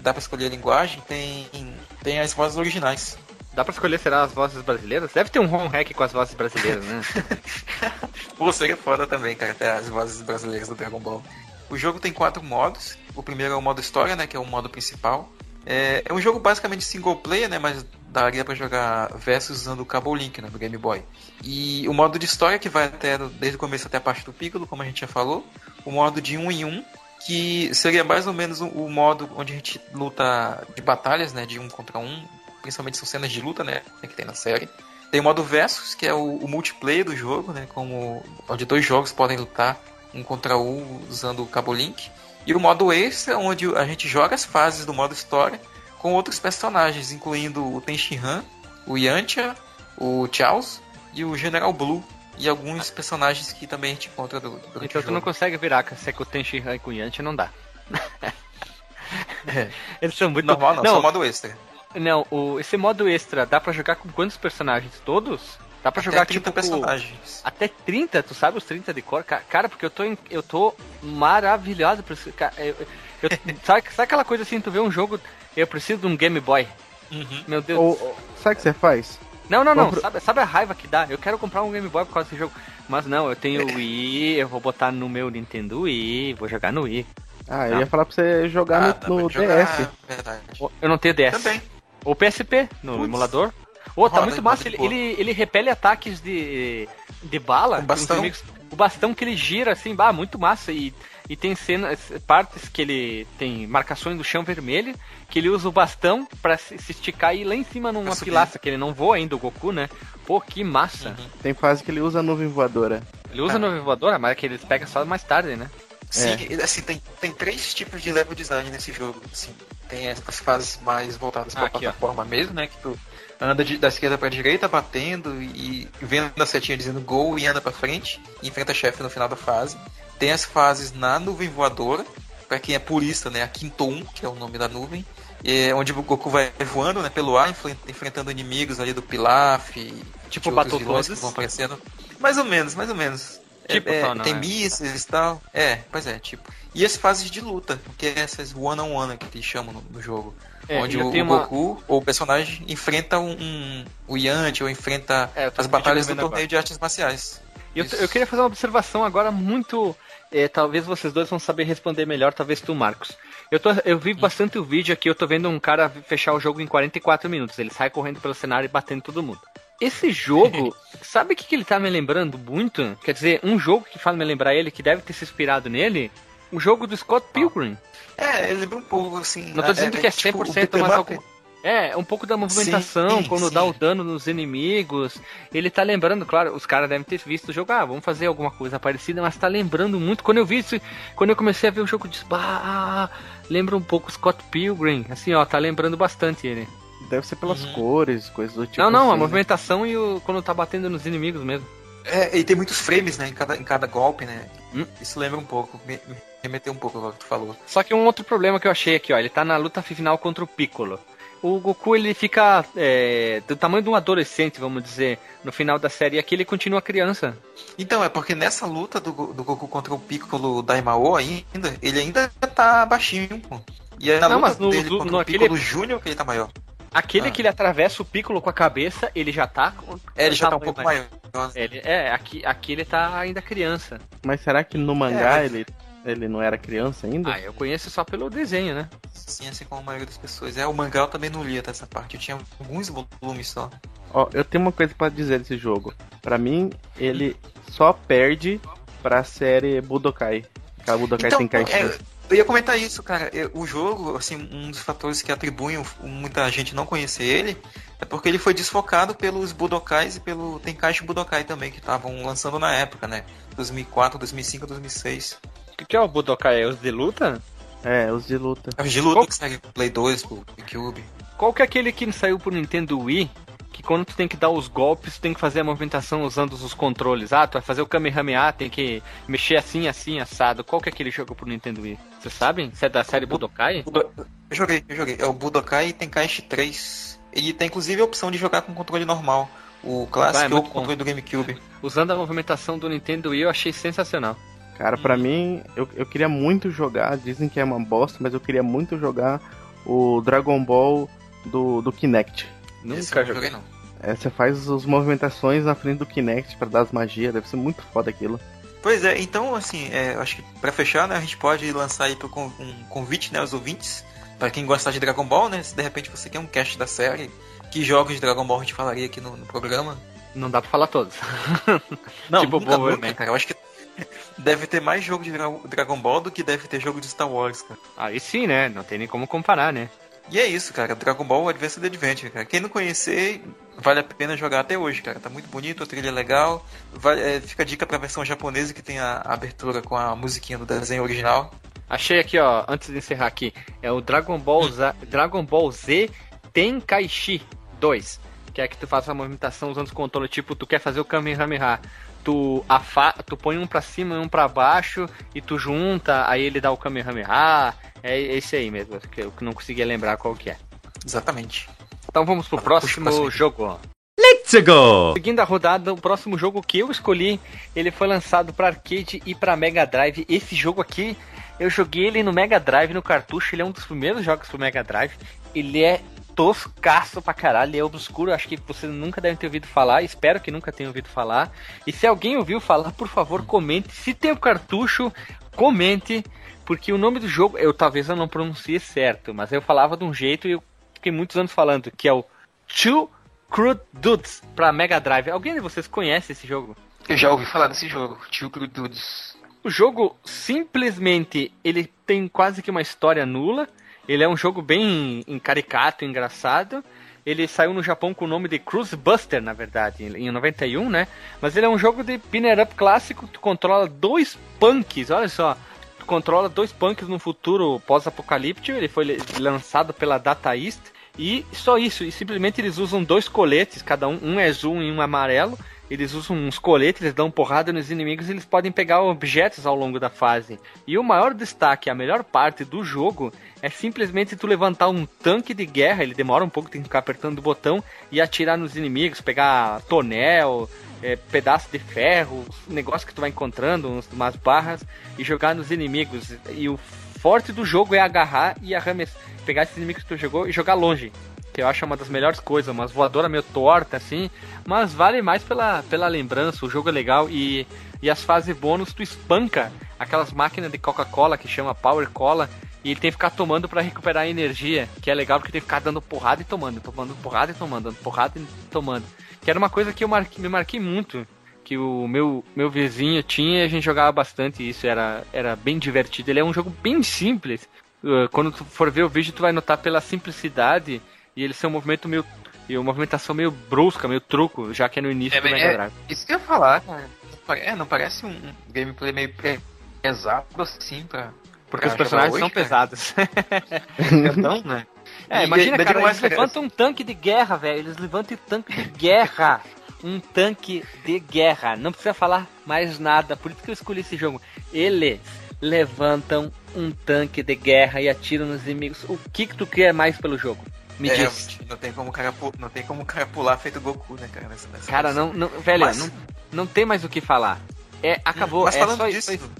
dá pra escolher a linguagem, tem, tem as vozes originais. Dá pra escolher, será, as vozes brasileiras? Deve ter um home hack com as vozes brasileiras, né? Pô, seria foda também, cara, ter as vozes brasileiras do Dragon Ball. O jogo tem quatro modos. O primeiro é o modo história, né, que é o modo principal. É, é um jogo basicamente single player, né, mas daria pra jogar versus usando o Cabo Link, né, do Game Boy. E o modo de história que vai até desde o começo até a parte do Piccolo, como a gente já falou. O modo de um em um, que seria mais ou menos o modo onde a gente luta de batalhas, né, de um contra um. Principalmente são cenas de luta, né, que tem na série. Tem o modo versus, que é o, o multiplayer do jogo, né? Como onde dois jogos podem lutar um contra um usando o Cabo Link. E o modo extra, onde a gente joga as fases do modo história com outros personagens, incluindo o Tenshinhan, o Yantia, o Chaos e o General Blue. E alguns personagens que também a gente encontra do, durante Então tu não consegue virar, se é que o Tenchi Han com o Yanti não dá. É, Eles são muito... normal não, só o modo extra. Não, o, esse modo extra dá pra jogar com quantos personagens? Todos? Dá pra Até jogar 30 tipo com- personagens. até 30, tu sabe os 30 de cor? Ca- Cara, porque eu tô em- eu tô maravilhado por isso. Cara, eu- eu- sabe, sabe aquela coisa assim, tu vê um jogo, eu preciso de um Game Boy. Uhum. Meu Deus. Ou, ou- sabe o que você faz? Não, não, não. compra- Sabe, sabe a raiva que dá? Eu quero comprar um Game Boy por causa desse jogo. Mas não, eu tenho o Wii, eu vou botar no meu Nintendo Wii, vou jogar no Wii. Ah, eu Não. ia falar pra você jogar Ah, no, no jogar, DS. Verdade. Eu não tenho DS. Também. Ou PSP, no Putz. emulador. Ô, tá Roda, muito massa. de Ele, ele, ele repele ataques de, de bala. Com bastão. inimigos. O bastão que ele gira, assim, bah, muito massa. E, e tem cenas, partes que ele tem marcações do chão vermelho, que ele usa o bastão pra se, se esticar e ir lá em cima numa pilastra, que ele não voa ainda, o Goku, né? Pô, que massa. Uhum. Tem fase que ele usa a nuvem voadora. Ele usa Ah. no voadora, mas é que eles pegam só mais tarde, né? Sim, assim, tem, tem três tipos de level design nesse jogo. Assim, tem as, as fases mais voltadas para Ah, aqui, ó. plataforma mesmo, né? Que tu anda de- da esquerda pra direita, batendo e vendo a setinha dizendo gol e anda pra frente. E enfrenta chefe no final da fase. Tem as fases na nuvem voadora, pra quem é purista, né? A Quinto 1, que é o nome da nuvem. É, onde o Goku vai voando né, pelo ar, enfren- enfrentando inimigos ali do Pilaf, Tipo Battletoads? que vão aparecendo. Mais ou menos, mais ou menos. Tipo É, é, não tem é? mísseis e tal. É, pois é, tipo. E as fases de luta, que é essas one-on-one que eles chamam no, no jogo. É, onde o, o uma- Goku, ou o personagem, enfrenta um, um- o Yanti, ou enfrenta É, as batalhas do torneio agora. de artes marciais. Eu, eu queria fazer uma observação agora muito. eh, talvez vocês dois vão saber responder melhor, talvez tu, Marcos. Eu, tô, eu vi bastante o vídeo aqui, eu tô vendo um cara fechar o jogo em 44 minutos. Ele sai correndo pelo cenário e batendo todo mundo. Esse jogo, sabe o que, que ele tá me lembrando muito? Quer dizer, um jogo que faz me lembrar ele, que deve ter se inspirado nele, o jogo do Scott Pilgrim. É, ele lembra um pouco assim. Não tô dizendo que é tipo, 100%, o beat'em mas algum... É, um pouco da movimentação, Sim, quando sim. dá o dano nos inimigos. Ele tá lembrando, claro, os caras devem ter visto o jogo, ah, vamos fazer alguma coisa parecida, mas tá lembrando muito. Quando eu vi isso, quando eu comecei a ver o jogo, eu disse, bah, lembra um pouco Scott Pilgrim. Assim, ó, tá lembrando bastante ele. Deve ser pelas Uhum. cores, coisas do tipo. não, não, a assim. movimentação e o quando tá batendo nos inimigos mesmo. É, e tem muitos frames, né, em cada, em cada golpe, né? Hum. Isso lembra um pouco, me, me remeteu um pouco ao que tu falou. Só que um outro problema que eu achei aqui, ó, ele tá na luta final contra o Piccolo. o Goku ele fica é, do tamanho de um adolescente, vamos dizer, no final da série. E aqui ele continua criança. Então, é porque nessa luta do, do Goku contra o Piccolo Daimao ainda, ele ainda tá baixinho, pô. E aí na Não, luta mas no- dele contra no o aquele- Piccolo Júnior que ele tá maior. Aquele Ah. que ele atravessa o Piccolo com a cabeça, ele já tá. com- É, ele já tá um pouco mais- maior. Ele, é, aqui, aqui ele tá ainda criança. Mas será que no mangá É, mas- ele, ele não era criança ainda? Ah, eu conheço só pelo desenho, né? Sim, assim como a maioria das pessoas. É, o mangá eu também não lia dessa parte. Eu tinha alguns volumes só. Ó, eu tenho uma coisa pra dizer desse jogo. Pra mim, ele só perde pra série Budokai. Que a Budokai Então, tem Kaishi. é, eu ia comentar isso, cara. O jogo, assim, um dos fatores que atribuem o- muita gente não conhecer ele é porque ele foi desfocado pelos Budokais e pelo Tenkaichi Budokai também, que estavam lançando na época, né? 2004, 2005, 2006. O que, que é o Budokai? É os de luta? É, os de luta. É o de luta que segue pro Play 2, pro Cube. Qual que é aquele que saiu pro Nintendo Wii? Que quando tu tem que dar os golpes, tu tem que fazer a movimentação usando os controles. Ah, tu vai fazer o Kamehameha, tem que mexer assim, assim, assado. Qual que é aquele jogo pro Nintendo Wii? Vocês sabem? Se é da série Budokai? Budo- Eu joguei, eu joguei. É o Budokai Tenkaichi 3. Ele tem inclusive a opção de jogar com controle normal. O Ah, clássico é ou o controle do GameCube. Usando a movimentação do Nintendo Wii, eu achei sensacional. Cara, pra mim, eu, eu queria muito jogar. Dizem que é uma bosta, mas eu queria muito jogar o Dragon Ball do, do Kinect. Esse Nunca joguei. não. É, você faz as movimentações na frente do Kinect pra dar as magias. Deve ser muito foda aquilo. Pois é, então assim, é, eu acho que pra fechar, né, a gente pode lançar aí pro con- um convite, né, aos ouvintes, pra quem gostar de Dragon Ball, né, se de repente você quer um cast da série, que jogos de Dragon Ball a gente falaria aqui no, no programa. Não dá pra falar todos. Não, Tipo nunca, Bomberman. nunca, cara, eu acho que deve ter mais jogo de Dra- Dragon Ball do que deve ter jogo de Star Wars, cara. Aí sim, né? Não tem nem como comparar, né? E é isso, cara, Dragon Ball Advanced Adventure, cara. Quem não conhecer, vale a pena jogar até hoje, cara. Tá muito bonito, a trilha é legal. Vale- é, fica a dica pra versão japonesa que tem a, a abertura com a musiquinha do desenho original. Achei aqui, ó, antes de encerrar aqui, é o Dragon Ball Z, Dragon Ball Z Tenkaichi 2, que é que tu faz a movimentação usando os controles, tipo, tu quer fazer o Kamehameha, tu, afa tu põe um pra cima e um pra baixo, e tu junta, aí ele dá o Kamehameha, é esse aí mesmo, que eu não conseguia lembrar qual que é. Exatamente. Então vamos pro próximo jogo. Let's go! Seguindo a rodada, o próximo jogo que eu escolhi, ele foi lançado para arcade e para Mega Drive. Esse jogo aqui, eu joguei ele no Mega Drive, no cartucho. Ele é um dos primeiros jogos pro Mega Drive. Ele é toscaço pra caralho, é obscuro. Acho que você nunca deve ter ouvido falar. Espero que nunca tenha ouvido falar. E se alguém ouviu falar, por favor, comente. Se tem o cartucho, comente. Porque o nome do jogo, eu talvez eu não pronuncie certo, mas eu falava de um jeito e eu fiquei muitos anos falando, que é o Two Crude Dudes pra Mega Drive. Alguém de vocês conhece esse jogo? Eu já ouvi falar desse jogo, Tio Crududes. O jogo simplesmente ele tem quase que uma história nula. Ele é um jogo bem caricato, engraçado. Ele saiu no Japão com o nome de Cruise Buster, na verdade, em 91, né? Mas ele é um jogo de pinner up clássico. Tu controla dois punks, olha só. Tu controla dois punks no futuro pós-apocalíptico. Ele foi lançado pela Data East. E só isso, e simplesmente eles usam dois coletes, cada um, um é azul e um amarelo. Eles usam uns coletes, eles dão porrada nos inimigos e eles podem pegar objetos ao longo da fase. E o maior destaque, a melhor parte do jogo, é simplesmente tu levantar um tanque de guerra, ele demora um pouco, tem que ficar apertando o botão e atirar nos inimigos, pegar tonel, é, pedaço de ferro, negócio que tu vai encontrando, umas barras, e jogar nos inimigos. E o forte do jogo é agarrar e arremessar, pegar esses inimigos que tu jogou e jogar longe. Que eu acho uma das melhores coisas, umas voadoras meio torta assim, mas vale mais pela, pela lembrança, o jogo é legal e, e as fases bônus tu espanca aquelas máquinas de Coca-Cola que chama Power Cola e ele tem que ficar tomando pra recuperar energia, que é legal porque tem que ficar dando porrada e tomando, tomando porrada e tomando, dando porrada e tomando. Que era uma coisa que eu marquei- me marquei muito, que o meu, meu vizinho tinha e a gente jogava bastante isso, era, era bem divertido. Ele é um jogo bem simples. Uh, Quando tu for ver o vídeo, tu vai notar pela simplicidade e ele ser um movimento meio. E uma movimentação meio brusca, meio truco, já que é no início É, do Mega é- Drive. Isso que eu ia falar, cara. É, não parece um gameplay meio pe- pesado assim pra. Porque pra os personagens são cara. pesados. Não, né? É, E imagina, cara, eles levantam um tanque de guerra, velho. Eles levantam um tanque de guerra. Um tanque de guerra. Não precisa falar mais nada. Por isso que eu escolhi esse jogo. Eles levantam um tanque de guerra e atiram nos inimigos. O que que tu quer mais pelo jogo? Me É, diz. não tem como o cara, não tem como o cara pular feito Goku, né, cara? Nessa, nessa Cara, não, não velho, Mas- não, não tem mais o que falar. É, acabou. Mas é falando só disso, isso.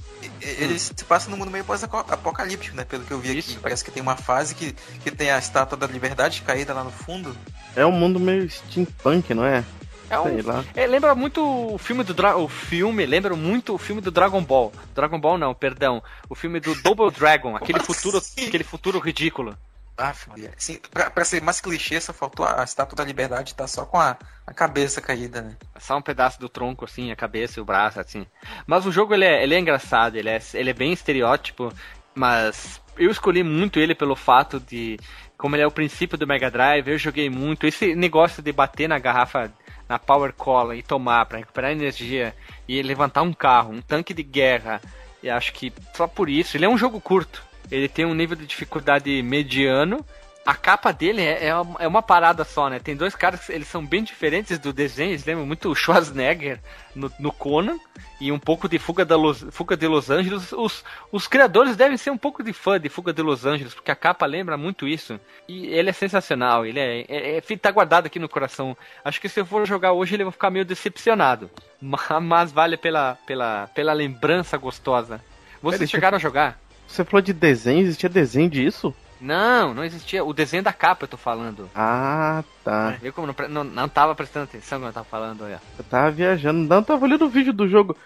ele se passa num mundo meio pós-apocalíptico, né? Pelo que eu vi Isso. aqui. Parece que tem uma fase que, que tem a estátua da liberdade caída lá no fundo. É um mundo meio steampunk, não é? É um, Sei lá. É, lembra muito o filme do Dra o filme, lembra muito o filme do Dragon Ball. Dragon Ball não, perdão. O filme do Double Dragon, aquele futuro, assim? aquele futuro ridículo. Ah. Sim, pra, pra ser mais clichê, só faltou a, a estátua da liberdade tá só com a, a cabeça caída, né? Só um pedaço do tronco assim, a cabeça e o braço assim. Mas o jogo ele é, ele é engraçado, ele é, ele é bem estereótipo, mas eu escolhi muito ele pelo fato de como ele é o princípio do Mega Drive, eu joguei muito esse negócio de bater na garrafa na Power Cola e tomar para recuperar energia e levantar um carro, um tanque de guerra. E acho que só por isso, ele é um jogo curto. Ele tem um nível de dificuldade mediano. A capa dele é, é, uma, é parada só, né? Tem dois caras que eles são bem diferentes do desenho, eles lembram muito o Schwarzenegger no, no Conan e um pouco de Fuga, da Los, Fuga de Los Angeles. Os, os criadores devem ser um pouco de fã de Fuga de Los Angeles, porque a capa lembra muito isso. E ele é sensacional, ele é, é, é tá guardado aqui no coração. Acho que se eu for jogar hoje ele vai ficar meio decepcionado, mas, mas vale pela, pela, pela lembrança gostosa. Vocês chegaram a jogar? Você falou de desenho, existia desenho disso? Não, não existia. O desenho da capa eu tô falando. Ah, tá. Viu como não, não, não tava prestando atenção quando eu tava falando, olha. Eu tava viajando, não tava olhando o vídeo do jogo.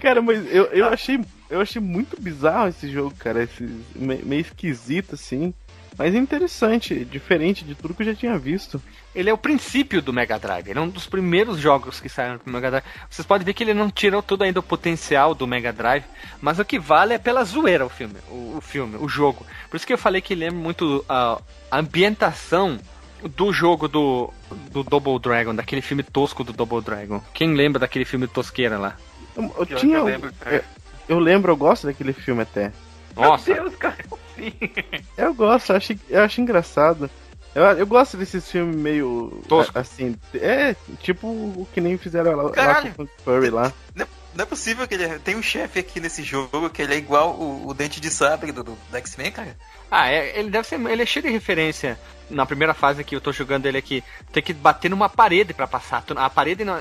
Cara, mas eu, eu achei eu achei muito bizarro esse jogo, cara, esse me- meio esquisito assim, mas interessante, diferente de tudo que eu já tinha visto. Ele é o princípio do Mega Drive. Ele é um dos primeiros jogos que saíram pro Mega Drive. Vocês podem ver que ele não tirou todo ainda o potencial do Mega Drive, mas o que vale é pela zoeira o filme, o, o filme, o jogo. Por isso que eu falei que lembra muito a a ambientação do jogo do, do Double Dragon, daquele filme tosco do Double Dragon. Quem lembra daquele filme tosqueira lá? Eu, eu tinha eu lembro, cara. eu, eu lembro, eu gosto daquele filme até. Nossa, Deus, cara. Eu gosto, eu acho, eu acho engraçado. Eu, eu gosto desses filmes meio. Tosco. a- Assim. É, tipo o que nem fizeram lá, lá com o Furry lá. Não é possível que ele. Tem um chefe aqui nesse jogo que ele é igual o, o Dente de Sabre do, do, X-Men, cara. Ah, é, ele deve ser. Ele é cheio de referência. Na primeira fase que eu tô jogando ele aqui, tem que bater numa parede pra passar. A parede não,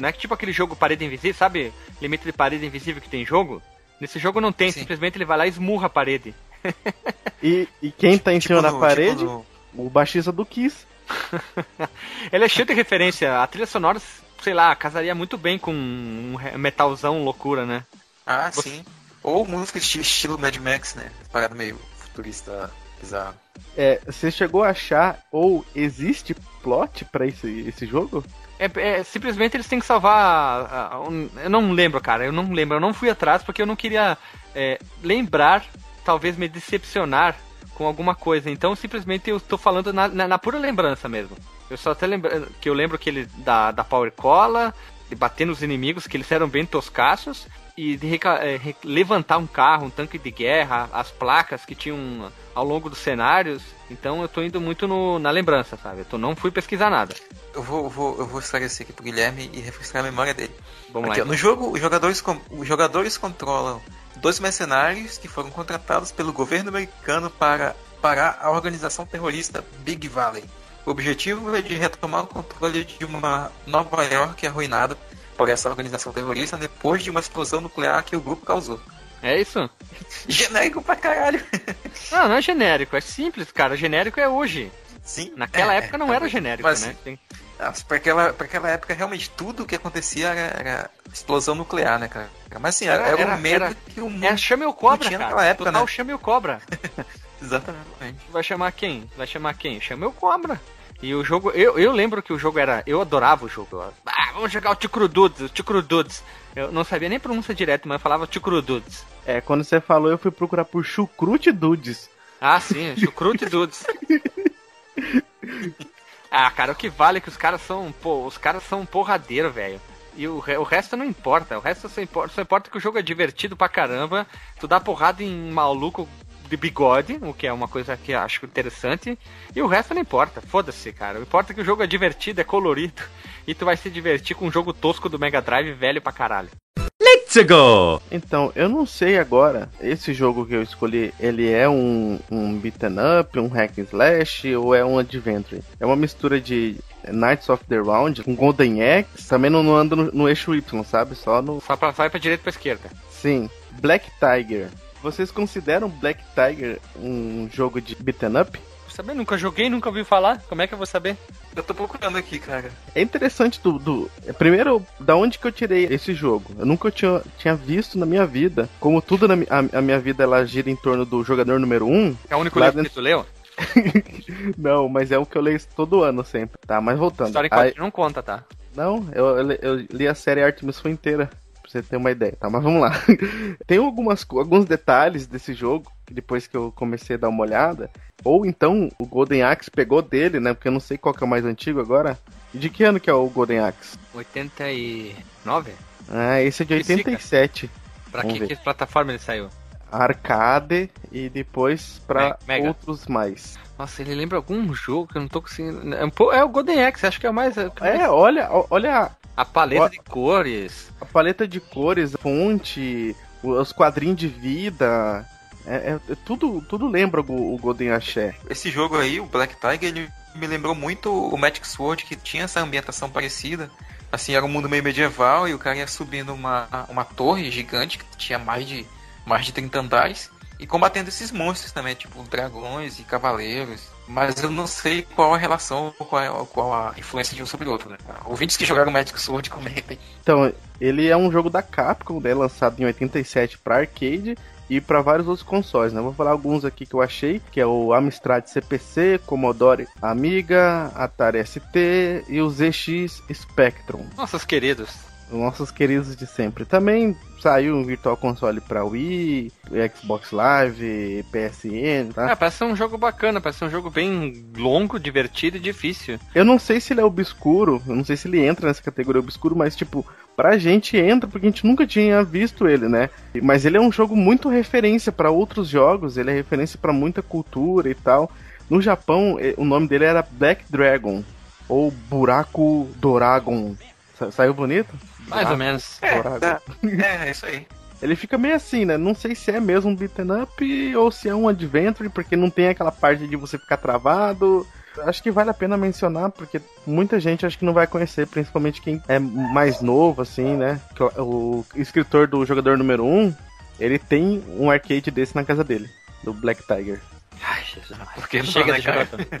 não é tipo aquele jogo parede invisível, sabe? Limite de parede invisível que tem em jogo. Nesse jogo não tem, Sim. simplesmente ele vai lá e esmurra a parede. E, e quem tá em cima Tipo da no- parede? tipo no- O baixista do Kiss. Ele é cheio de referência. A trilha sonora, sei lá, casaria muito bem com um metalzão loucura, né? Ah, Você- sim. Ou música esti- estilo Mad Max, né? Parada meio futurista bizarro. É, você chegou a achar ou existe plot pra esse, esse jogo? É, é, simplesmente eles têm que salvar. a- a- um- eu não lembro, cara. Eu não lembro. Eu não fui atrás porque eu não queria é, lembrar, talvez me decepcionar com alguma coisa. Então simplesmente eu tô falando na, na- na pura lembrança mesmo. Eu só até lembro que eu lembro que ele da, da Power Cola, de bater nos inimigos, que eles eram bem toscaços, e de é, levantar um carro, um tanque de guerra, as placas que tinham ao longo dos cenários. Então eu tô indo muito no- na lembrança, sabe? Eu tô, não fui pesquisar nada. Eu vou, eu vou, eu vou esclarecer aqui pro Guilherme e refrescar a memória dele. Vamos Aqui, lá. ó, no jogo, os jogadores, os jogadores controlam dois mercenários que foram contratados pelo governo americano para parar a organização terrorista Big Valley. O objetivo é de retomar o controle de uma Nova York arruinada por essa organização terrorista depois de uma explosão nuclear que o grupo causou. É isso? Genérico pra caralho. Não, não é genérico, é simples, cara. Genérico é hoje. Sim. Naquela é, época não é, era genérico, Mas, né? Tem- pra, aquela, pra aquela época, realmente, tudo o que acontecia era, era explosão nuclear, né, cara? Mas assim, era, Era- era um medo era- que o mundo... É chame o cobra, tinha cara. naquela época, Total né? chame o cobra. Exatamente. Vai chamar quem? Vai chamar quem? Chame o cobra. E o jogo, eu, eu lembro que o jogo era. Eu adorava o jogo. Eu- Ah, vamos jogar o Ticrududes, o Ticrududes. Eu não sabia nem pronúncia direto, mas eu falava Ticrududes. É, quando você falou, eu fui procurar por Chucrute Dudes. Ah, sim, Chucrute Dudes. Ah, cara, o que vale é que os caras são, pô, os caras são um porradeiro, velho. E o, o resto não importa. O resto só importa, só importa que o jogo é divertido pra caramba. Tu dá porrada em maluco de bigode, o que é uma coisa que acho interessante. E o resto não importa. Foda-se, cara. O importa é que o jogo é divertido, é colorido. E tu vai se divertir com um jogo tosco do Mega Drive velho pra caralho. Let's go! Então, eu não sei agora, esse jogo que eu escolhi, ele é um, um beaten up, um hack and slash ou é um adventure? É uma mistura de Knights of the Round com Golden Axe, também não, não anda no, no eixo Y, sabe? Só no... Só pra, vai pra direita e pra esquerda. Sim. Black Tiger. Vocês consideram Black Tiger um jogo de beaten up? Saber, nunca joguei, nunca ouvi falar. Como é que eu vou saber? Eu tô procurando aqui, cara. É interessante do, do. Primeiro, da onde que eu tirei esse jogo? Eu nunca tinha, tinha visto na minha vida. Como tudo na a, a minha vida ela gira em torno do jogador número 1. Um, É o único livro que dentro- tu leu? não, mas é o que eu leio todo ano sempre. Tá, mas voltando. História em Aí- não conta, tá? não, eu, eu, li- eu li a série Artemis foi inteira. Pra você ter uma ideia, tá? Mas vamos lá. Tem algumas, alguns detalhes desse jogo, que depois que eu comecei a dar uma olhada. Ou então o Golden Axe pegou dele, né? Porque eu não sei qual que é o mais antigo agora. E de que ano que é o Golden Axe? 89? Ah, esse é de Que fica. 87. Pra que, que plataforma ele saiu? Arcade e depois pra Me- Mega. outros mais. Nossa, ele lembra algum jogo que eu não tô conseguindo. É, é o Golden Axe, acho que é o mais. É, olha, olha A paleta de cores. a paleta de cores, a fonte, os quadrinhos de vida. É, é- é tudo, tudo lembra o, o Golden Axé. Esse jogo aí, o Black Tiger, ele me lembrou muito o Magic Sword, que tinha essa ambientação parecida. Assim, era um mundo meio medieval e o cara ia subindo uma, uma torre gigante que tinha mais de, mais de 30 andares e combatendo esses monstros também, tipo dragões e cavaleiros. Mas eu não sei qual a relação, qual, é- qual a influência de um sobre o outro, né? Ouvintes que jogaram Magic Sword comentem. Então, ele é um jogo da Capcom, né, lançado em 87 para arcade e para vários outros consoles, né? Vou falar alguns aqui que eu achei, que é o Amstrad CPC, Commodore Amiga, Atari ST e o ZX Spectrum. Nossos queridos. Os nossos queridos de sempre. Também saiu um Virtual Console para Wii, Xbox Live, PSN, tá? É, parece ser um jogo bacana, parece ser um jogo bem longo, divertido e difícil. Eu não sei se ele é obscuro, eu não sei se ele entra nessa categoria obscuro, mas tipo, pra gente entra porque a gente nunca tinha visto ele, né? Mas ele é um jogo muito referência pra outros jogos, ele é referência pra muita cultura e tal. No Japão, o nome dele era Black Dragon ou Buraco Doragon. Sa- Saiu bonito? Mais ou menos. É, tá. é, é isso aí. Ele fica meio assim, né? Não sei se é mesmo um beaten up ou se é um adventure, porque não tem aquela parte de você ficar travado. Acho que vale a pena mencionar, porque muita gente acho que não vai conhecer, principalmente quem é mais novo, assim, né? O escritor do jogador número 1, um, ele tem um arcade desse na casa dele, do Black Tiger. Ai, Jesus. Porque não, Chega né, de cara? jogador.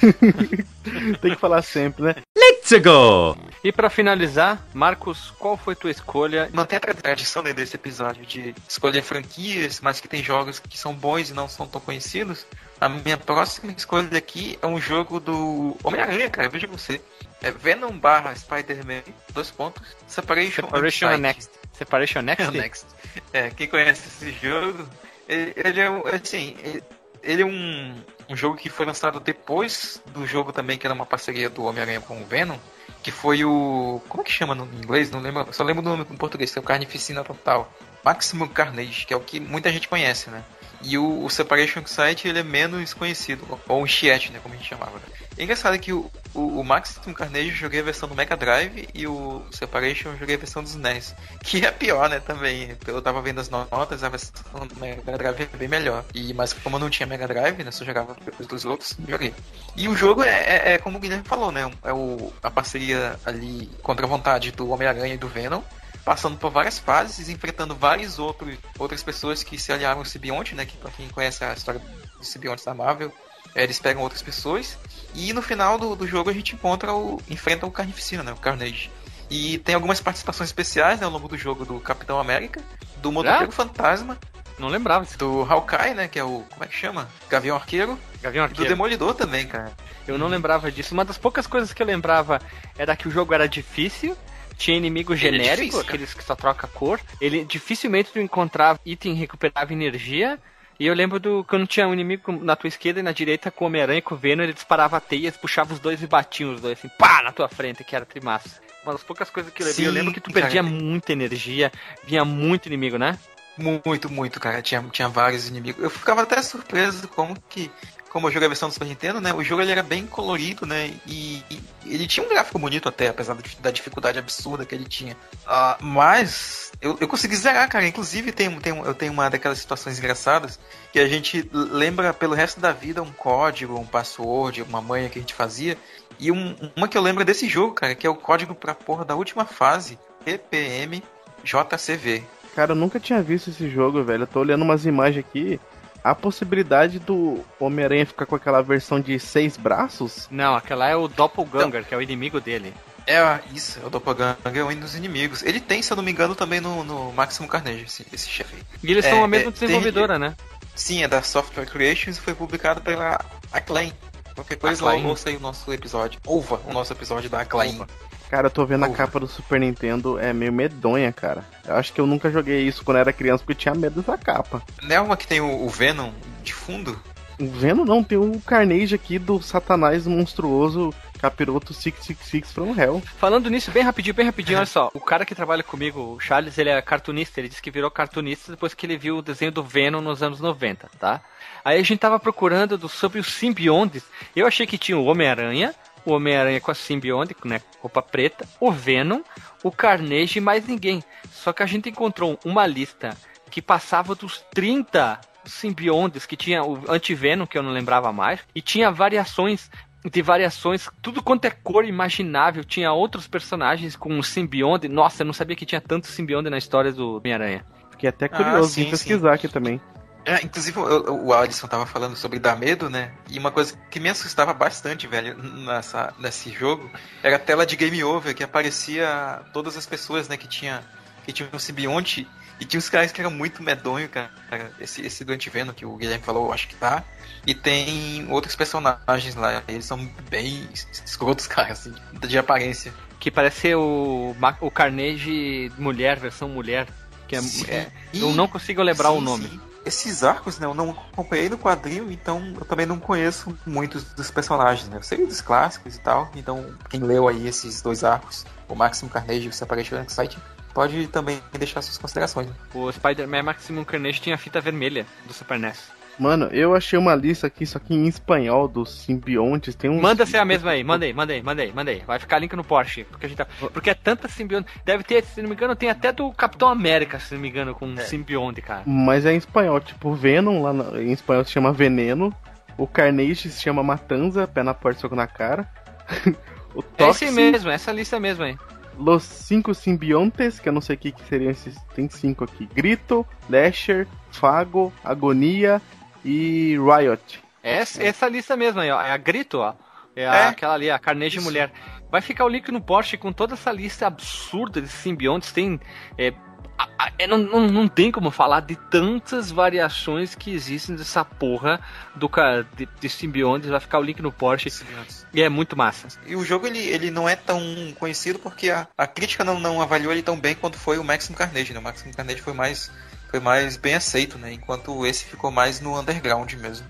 Tem que falar sempre, né? Let's go! E pra finalizar, Marcos, qual foi tua escolha? Mantém a tradição né, desse episódio de escolher franquias, mas que tem jogos que são bons e não são tão conhecidos. A minha próxima escolha aqui é um jogo do Homem-Aranha, cara, veja você. É Venom barra Spider-Man, dois pontos, Separation, Separation. Next. Separation Next? Next. É, quem conhece esse jogo, ele, ele é um- assim, ele, ele é um, um jogo que foi lançado depois do jogo também, que era uma parceria do Homem-Aranha com o Venom, que foi o. Como é que chama no inglês? Não lembro, só lembro do nome em português, que é o Carnificina Total. Maximum Carnage, que é o que muita gente conhece, né? E o, o Separation Site ele é menos conhecido, ou o Chiet, né, como a gente chamava. É engraçado que o, o, o Maximum Carnage eu joguei a versão do Mega Drive e o Separation eu joguei a versão dos NES. Que é pior, né, também. Eu tava vendo as notas, a versão do Mega Drive é bem melhor. E, mas como eu não tinha Mega Drive, né, só jogava dos outros, joguei. E o jogo é, é- é como o Guilherme falou, né, é o, a parceria ali contra a vontade do Homem-Aranha e do Venom passando por várias fases, enfrentando várias outros, outras pessoas que se aliaram ao Sibionte, né? Que pra quem conhece a história dos Sibiontes da Marvel, eh, eles pegam outras pessoas. E no final do, do jogo a gente encontra o. enfrenta o Carnificina, né? O Carnage. E tem algumas participações especiais né, ao longo do jogo do Capitão América, do Motoqueiro Fantasma, Não lembrava do Hawkeye, né? Que é o. como é que chama? Gavião Arqueiro, Gavião e do Arqueiro. Demolidor também, cara. Eu não lembrava disso. Uma das poucas coisas que eu lembrava era que o jogo era difícil. Tinha inimigo Ele é genérico, difícil, cara. aqueles que só troca cor. Ele dificilmente tu encontrava item recuperava energia. E eu lembro do quando tinha um inimigo na tua esquerda e na direita com o Homem-Aranha e com o Venom, ele disparava teias, puxava os dois e batia os dois assim, pá, na tua frente, que era trimaço. Uma das poucas coisas que eu lembro. Eu lembro que tu cara. perdia muita energia, vinha muito inimigo, né? Muito, muito, cara. Tinha, tinha vários inimigos. Eu ficava até surpreso como que. Como eu joguei a versão do Super Nintendo, né? O jogo ele era bem colorido, né? E, e ele tinha um gráfico bonito até, apesar da dif- da dificuldade absurda que ele tinha. Ah, mas Eu, eu consegui zerar, cara. Inclusive, tem, tem, eu tenho uma daquelas situações engraçadas que a gente lembra pelo resto da vida um código, um password, uma manha que a gente fazia. E um, uma que eu lembro desse jogo, cara, que é o código pra porra da última fase, PPM JCV. Cara, eu nunca tinha visto esse jogo, velho. Eu tô olhando umas imagens aqui. A possibilidade do Homem-Aranha ficar com aquela versão de seis braços? Não, aquela é o Doppelganger, que é o inimigo dele. É, isso, é o Doppelganger é um dos inimigos. Ele tem, se eu não me engano, também no, no Maximum Carnage, esse, esse chefe aí. E eles É, são a mesma é, desenvolvedora, né? Sim, é da Software Creations e foi publicado pela Acclaim. Qualquer coisa, Acclaim. ouça aí o nosso episódio. Ouva o nosso episódio da Acclaim. Cara, eu tô vendo a capa do Super Nintendo, é meio medonha, cara. Eu acho que eu nunca joguei isso quando era criança porque eu tinha medo dessa capa. Não é uma que tem o, o Venom de fundo? Vendo não, tem o Carnage aqui do Satanás monstruoso Capiroto 666 from Hell. Falando nisso, bem rapidinho, bem rapidinho, olha só. O cara que trabalha comigo, o Charles, ele é cartunista. Ele disse que virou cartunista depois que ele viu o desenho do Venom nos anos 90, tá? Aí a gente tava procurando do- sobre os simbiontes. Eu achei que tinha o Homem-Aranha, o Homem-Aranha com a simbionte, né, roupa preta, o Venom, o Carnage e mais ninguém. Só que a gente encontrou uma lista que passava dos 30 simbiontes, que tinha o anti-Venom, que eu não lembrava mais, e tinha variações de variações, tudo quanto é cor imaginável. Tinha outros personagens com um simbionte. Nossa, eu não sabia que tinha tanto simbionte na história do Homem-Aranha. Fiquei até curioso sim, em pesquisar aqui também. É, inclusive o, o Alisson tava falando sobre dar medo, né? E uma coisa que me assustava bastante, velho, nessa, nesse jogo, era a tela de game over, que aparecia todas as pessoas, né, que tinha que tinha um simbionte e tinha uns caras que eram muito medonho, cara. Esse, esse do Antiveno que o Guilherme falou, eu acho que tá. E tem outros personagens lá, eles são bem escrotos, cara, assim, de aparência. Que parece o, Ma- o Carnage mulher, versão mulher. Que é, é- eu não consigo lembrar o Sim, nome. sim. Esses arcos, né, eu não acompanhei no quadrinho, então eu também não conheço muitos dos personagens, né? Eu sei dos clássicos e tal, então quem leu aí esses dois arcos, o Maximum Carnage e o Separation Site, pode também deixar suas considerações. né? O Spider-Man Maximum Carnage tinha a fita vermelha do Super NES. Mano, eu achei uma lista aqui, só que em espanhol, dos simbiontes. Tem um. Manda ser a mesma aí, manda aí, manda aí, manda aí, manda aí. Vai ficar link no Porsche. Porque, a gente tá... porque é tanta simbionte. Deve ter, se não me engano, tem até do Capitão América, se não me engano, com É. simbionte, cara. Mas é em espanhol, tipo, Venom, lá na- em espanhol se chama Veneno. O Carnage se chama Matanza, pé na porta, soco na cara. o É esse Toxin, mesmo, essa lista mesmo aí. Los Cinco Simbiontes, que eu não sei o que, que seriam esses. Tem cinco aqui: Grito, Lasher, Fago, Agonia e Riot. Essa, essa lista mesmo aí, ó. É a Grito, ó. É, a- É. aquela ali, a Carnage Isso. Mulher. Vai ficar o link no Porsche com toda essa lista absurda de simbiontes. Tem. É, a- a- é, não, não, não tem como falar de tantas variações que existem dessa porra do, de, de simbiontes. Vai ficar o link no Porsche. E é muito massa. E o jogo ele, ele não é tão conhecido porque a, a crítica não, não avaliou ele tão bem quanto foi o Maximum Carnage, né? O Maximum Carnage foi mais, foi mais bem aceito, né? Enquanto esse ficou mais no underground mesmo.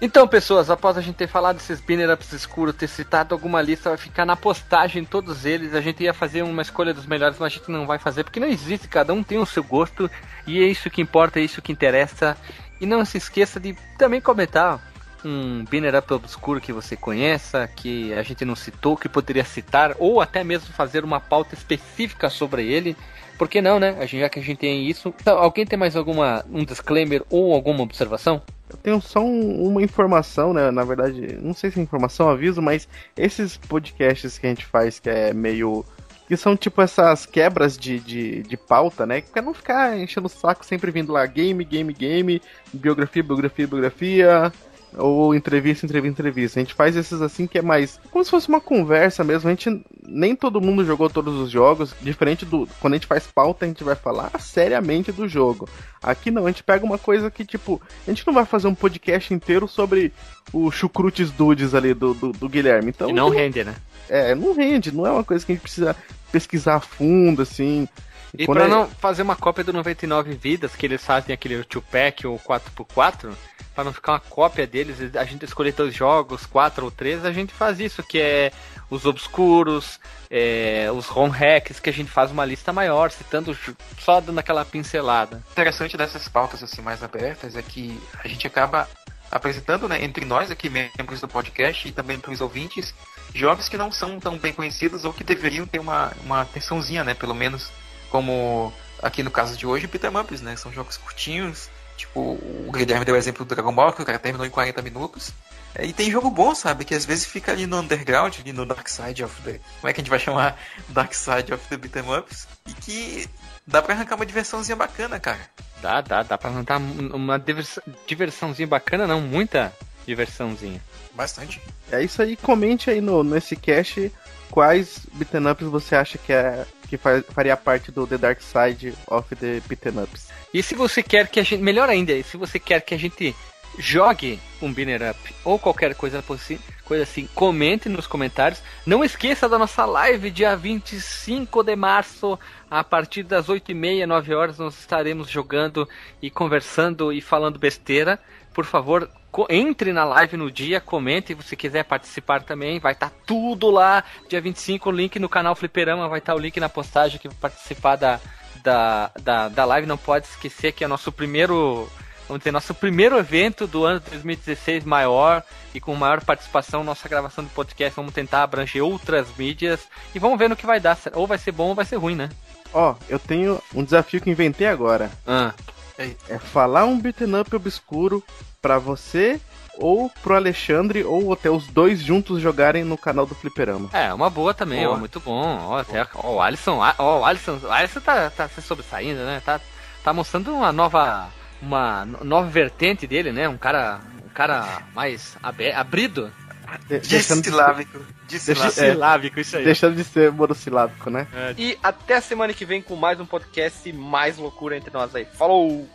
Então, pessoas, após a gente ter falado desses banner ups escuros, ter citado alguma lista, vai ficar na postagem todos eles. A gente ia fazer uma escolha dos melhores, mas a gente não vai fazer, porque não existe, cada um tem o seu gosto, e é isso que importa, é isso que interessa. E não se esqueça de também comentar um banner up obscuro que você conheça, que a gente não citou, que poderia citar, ou até mesmo fazer uma pauta específica sobre ele. Por que não, né? Já que a gente tem isso. Então, alguém tem mais alguma um disclaimer ou alguma observação? Eu tenho só um- uma informação, né? Na verdade, não sei se é informação, aviso, mas esses podcasts que a gente faz, que é meio. Que são tipo essas quebras de, de, de pauta, né? Pra não ficar enchendo o saco sempre vindo lá game, game, game, biografia, biografia, biografia, ou entrevista, entrevista, entrevista. A gente faz esses assim que é mais. Como se fosse uma conversa mesmo. A gente. Nem todo mundo jogou todos os jogos. Diferente do. Quando a gente faz pauta, a gente vai falar seriamente do jogo. Aqui não, a gente pega uma coisa que, tipo, a gente não vai fazer um podcast inteiro sobre o Chucrutes Dudes ali do, do, do Guilherme. Então, e não tipo, rende, né? é, não rende, não é uma coisa que a gente precisa pesquisar a fundo, assim. E Quando pra é- não fazer uma cópia do 99 Vidas, que eles fazem aquele 2-pack ou 4x4, pra não ficar uma cópia deles, a gente escolher dois jogos, quatro ou três, a gente faz isso, que é os obscuros, é, os ROM hacks, que a gente faz uma lista maior, citando só dando aquela pincelada. O interessante dessas pautas assim mais abertas é que a gente acaba apresentando, né, entre nós aqui membros do podcast e também para os ouvintes jogos que não são tão bem conhecidos ou que deveriam ter uma, uma atençãozinha, né? Pelo menos como aqui no caso de hoje, Peter Ups, né? São jogos curtinhos, tipo, o Guilherme deu o exemplo do Dragon Ball, que o cara terminou em 40 minutos. É, e tem jogo bom, sabe? Que às vezes fica ali no underground, ali no Dark Side of the. Como é que a gente vai chamar? Dark Side of the Beat'em Ups. E que dá pra arrancar uma diversãozinha bacana, cara. Dá, dá, dá pra arrancar uma diversão, diversãozinha bacana, não, muita diversãozinha. Bastante. É isso aí, comente aí no, nesse cast quais beat'em ups você acha que, é, que faria parte do The Dark Side of the beat'em ups. E se você quer que a gente, melhor ainda, se você quer que a gente jogue um Binner Up ou qualquer coisa, coisa assim, comente nos comentários. Não esqueça da nossa live dia 25 de março, a partir das 8h30, 9 horas, nós estaremos jogando e conversando e falando besteira. Por favor, entre na live no dia, comente se quiser participar também. Vai estar tá tudo lá. Dia 25, o link no canal Fliperama, vai estar tá o link na postagem que participar da, da, da, da live. Não pode esquecer que é nosso primeiro Vamos ter nosso primeiro evento do ano 2016 maior e com maior participação, nossa gravação do podcast. Vamos tentar abranger outras mídias e vamos ver no que vai dar. Ou vai ser bom ou vai ser ruim, né? Ó, oh, eu tenho um desafio que inventei agora. Ah. É falar um beat'em up obscuro pra você ou pro Alexandre ou até os dois juntos jogarem no canal do Fliperama. É, uma boa também, ó, muito bom. Ó, até, ó, o Alisson, ó, o Alisson, o Alisson tá, tá se sobressaindo, né? Tá, tá mostrando uma nova uma nova vertente dele, né? Um cara, um cara mais abrido. De, dissilábico. Dissilábico, é, isso aí. Deixando de ser monossilábico, né? É. E até a semana que vem com mais um podcast e mais loucura entre nós aí. Falou!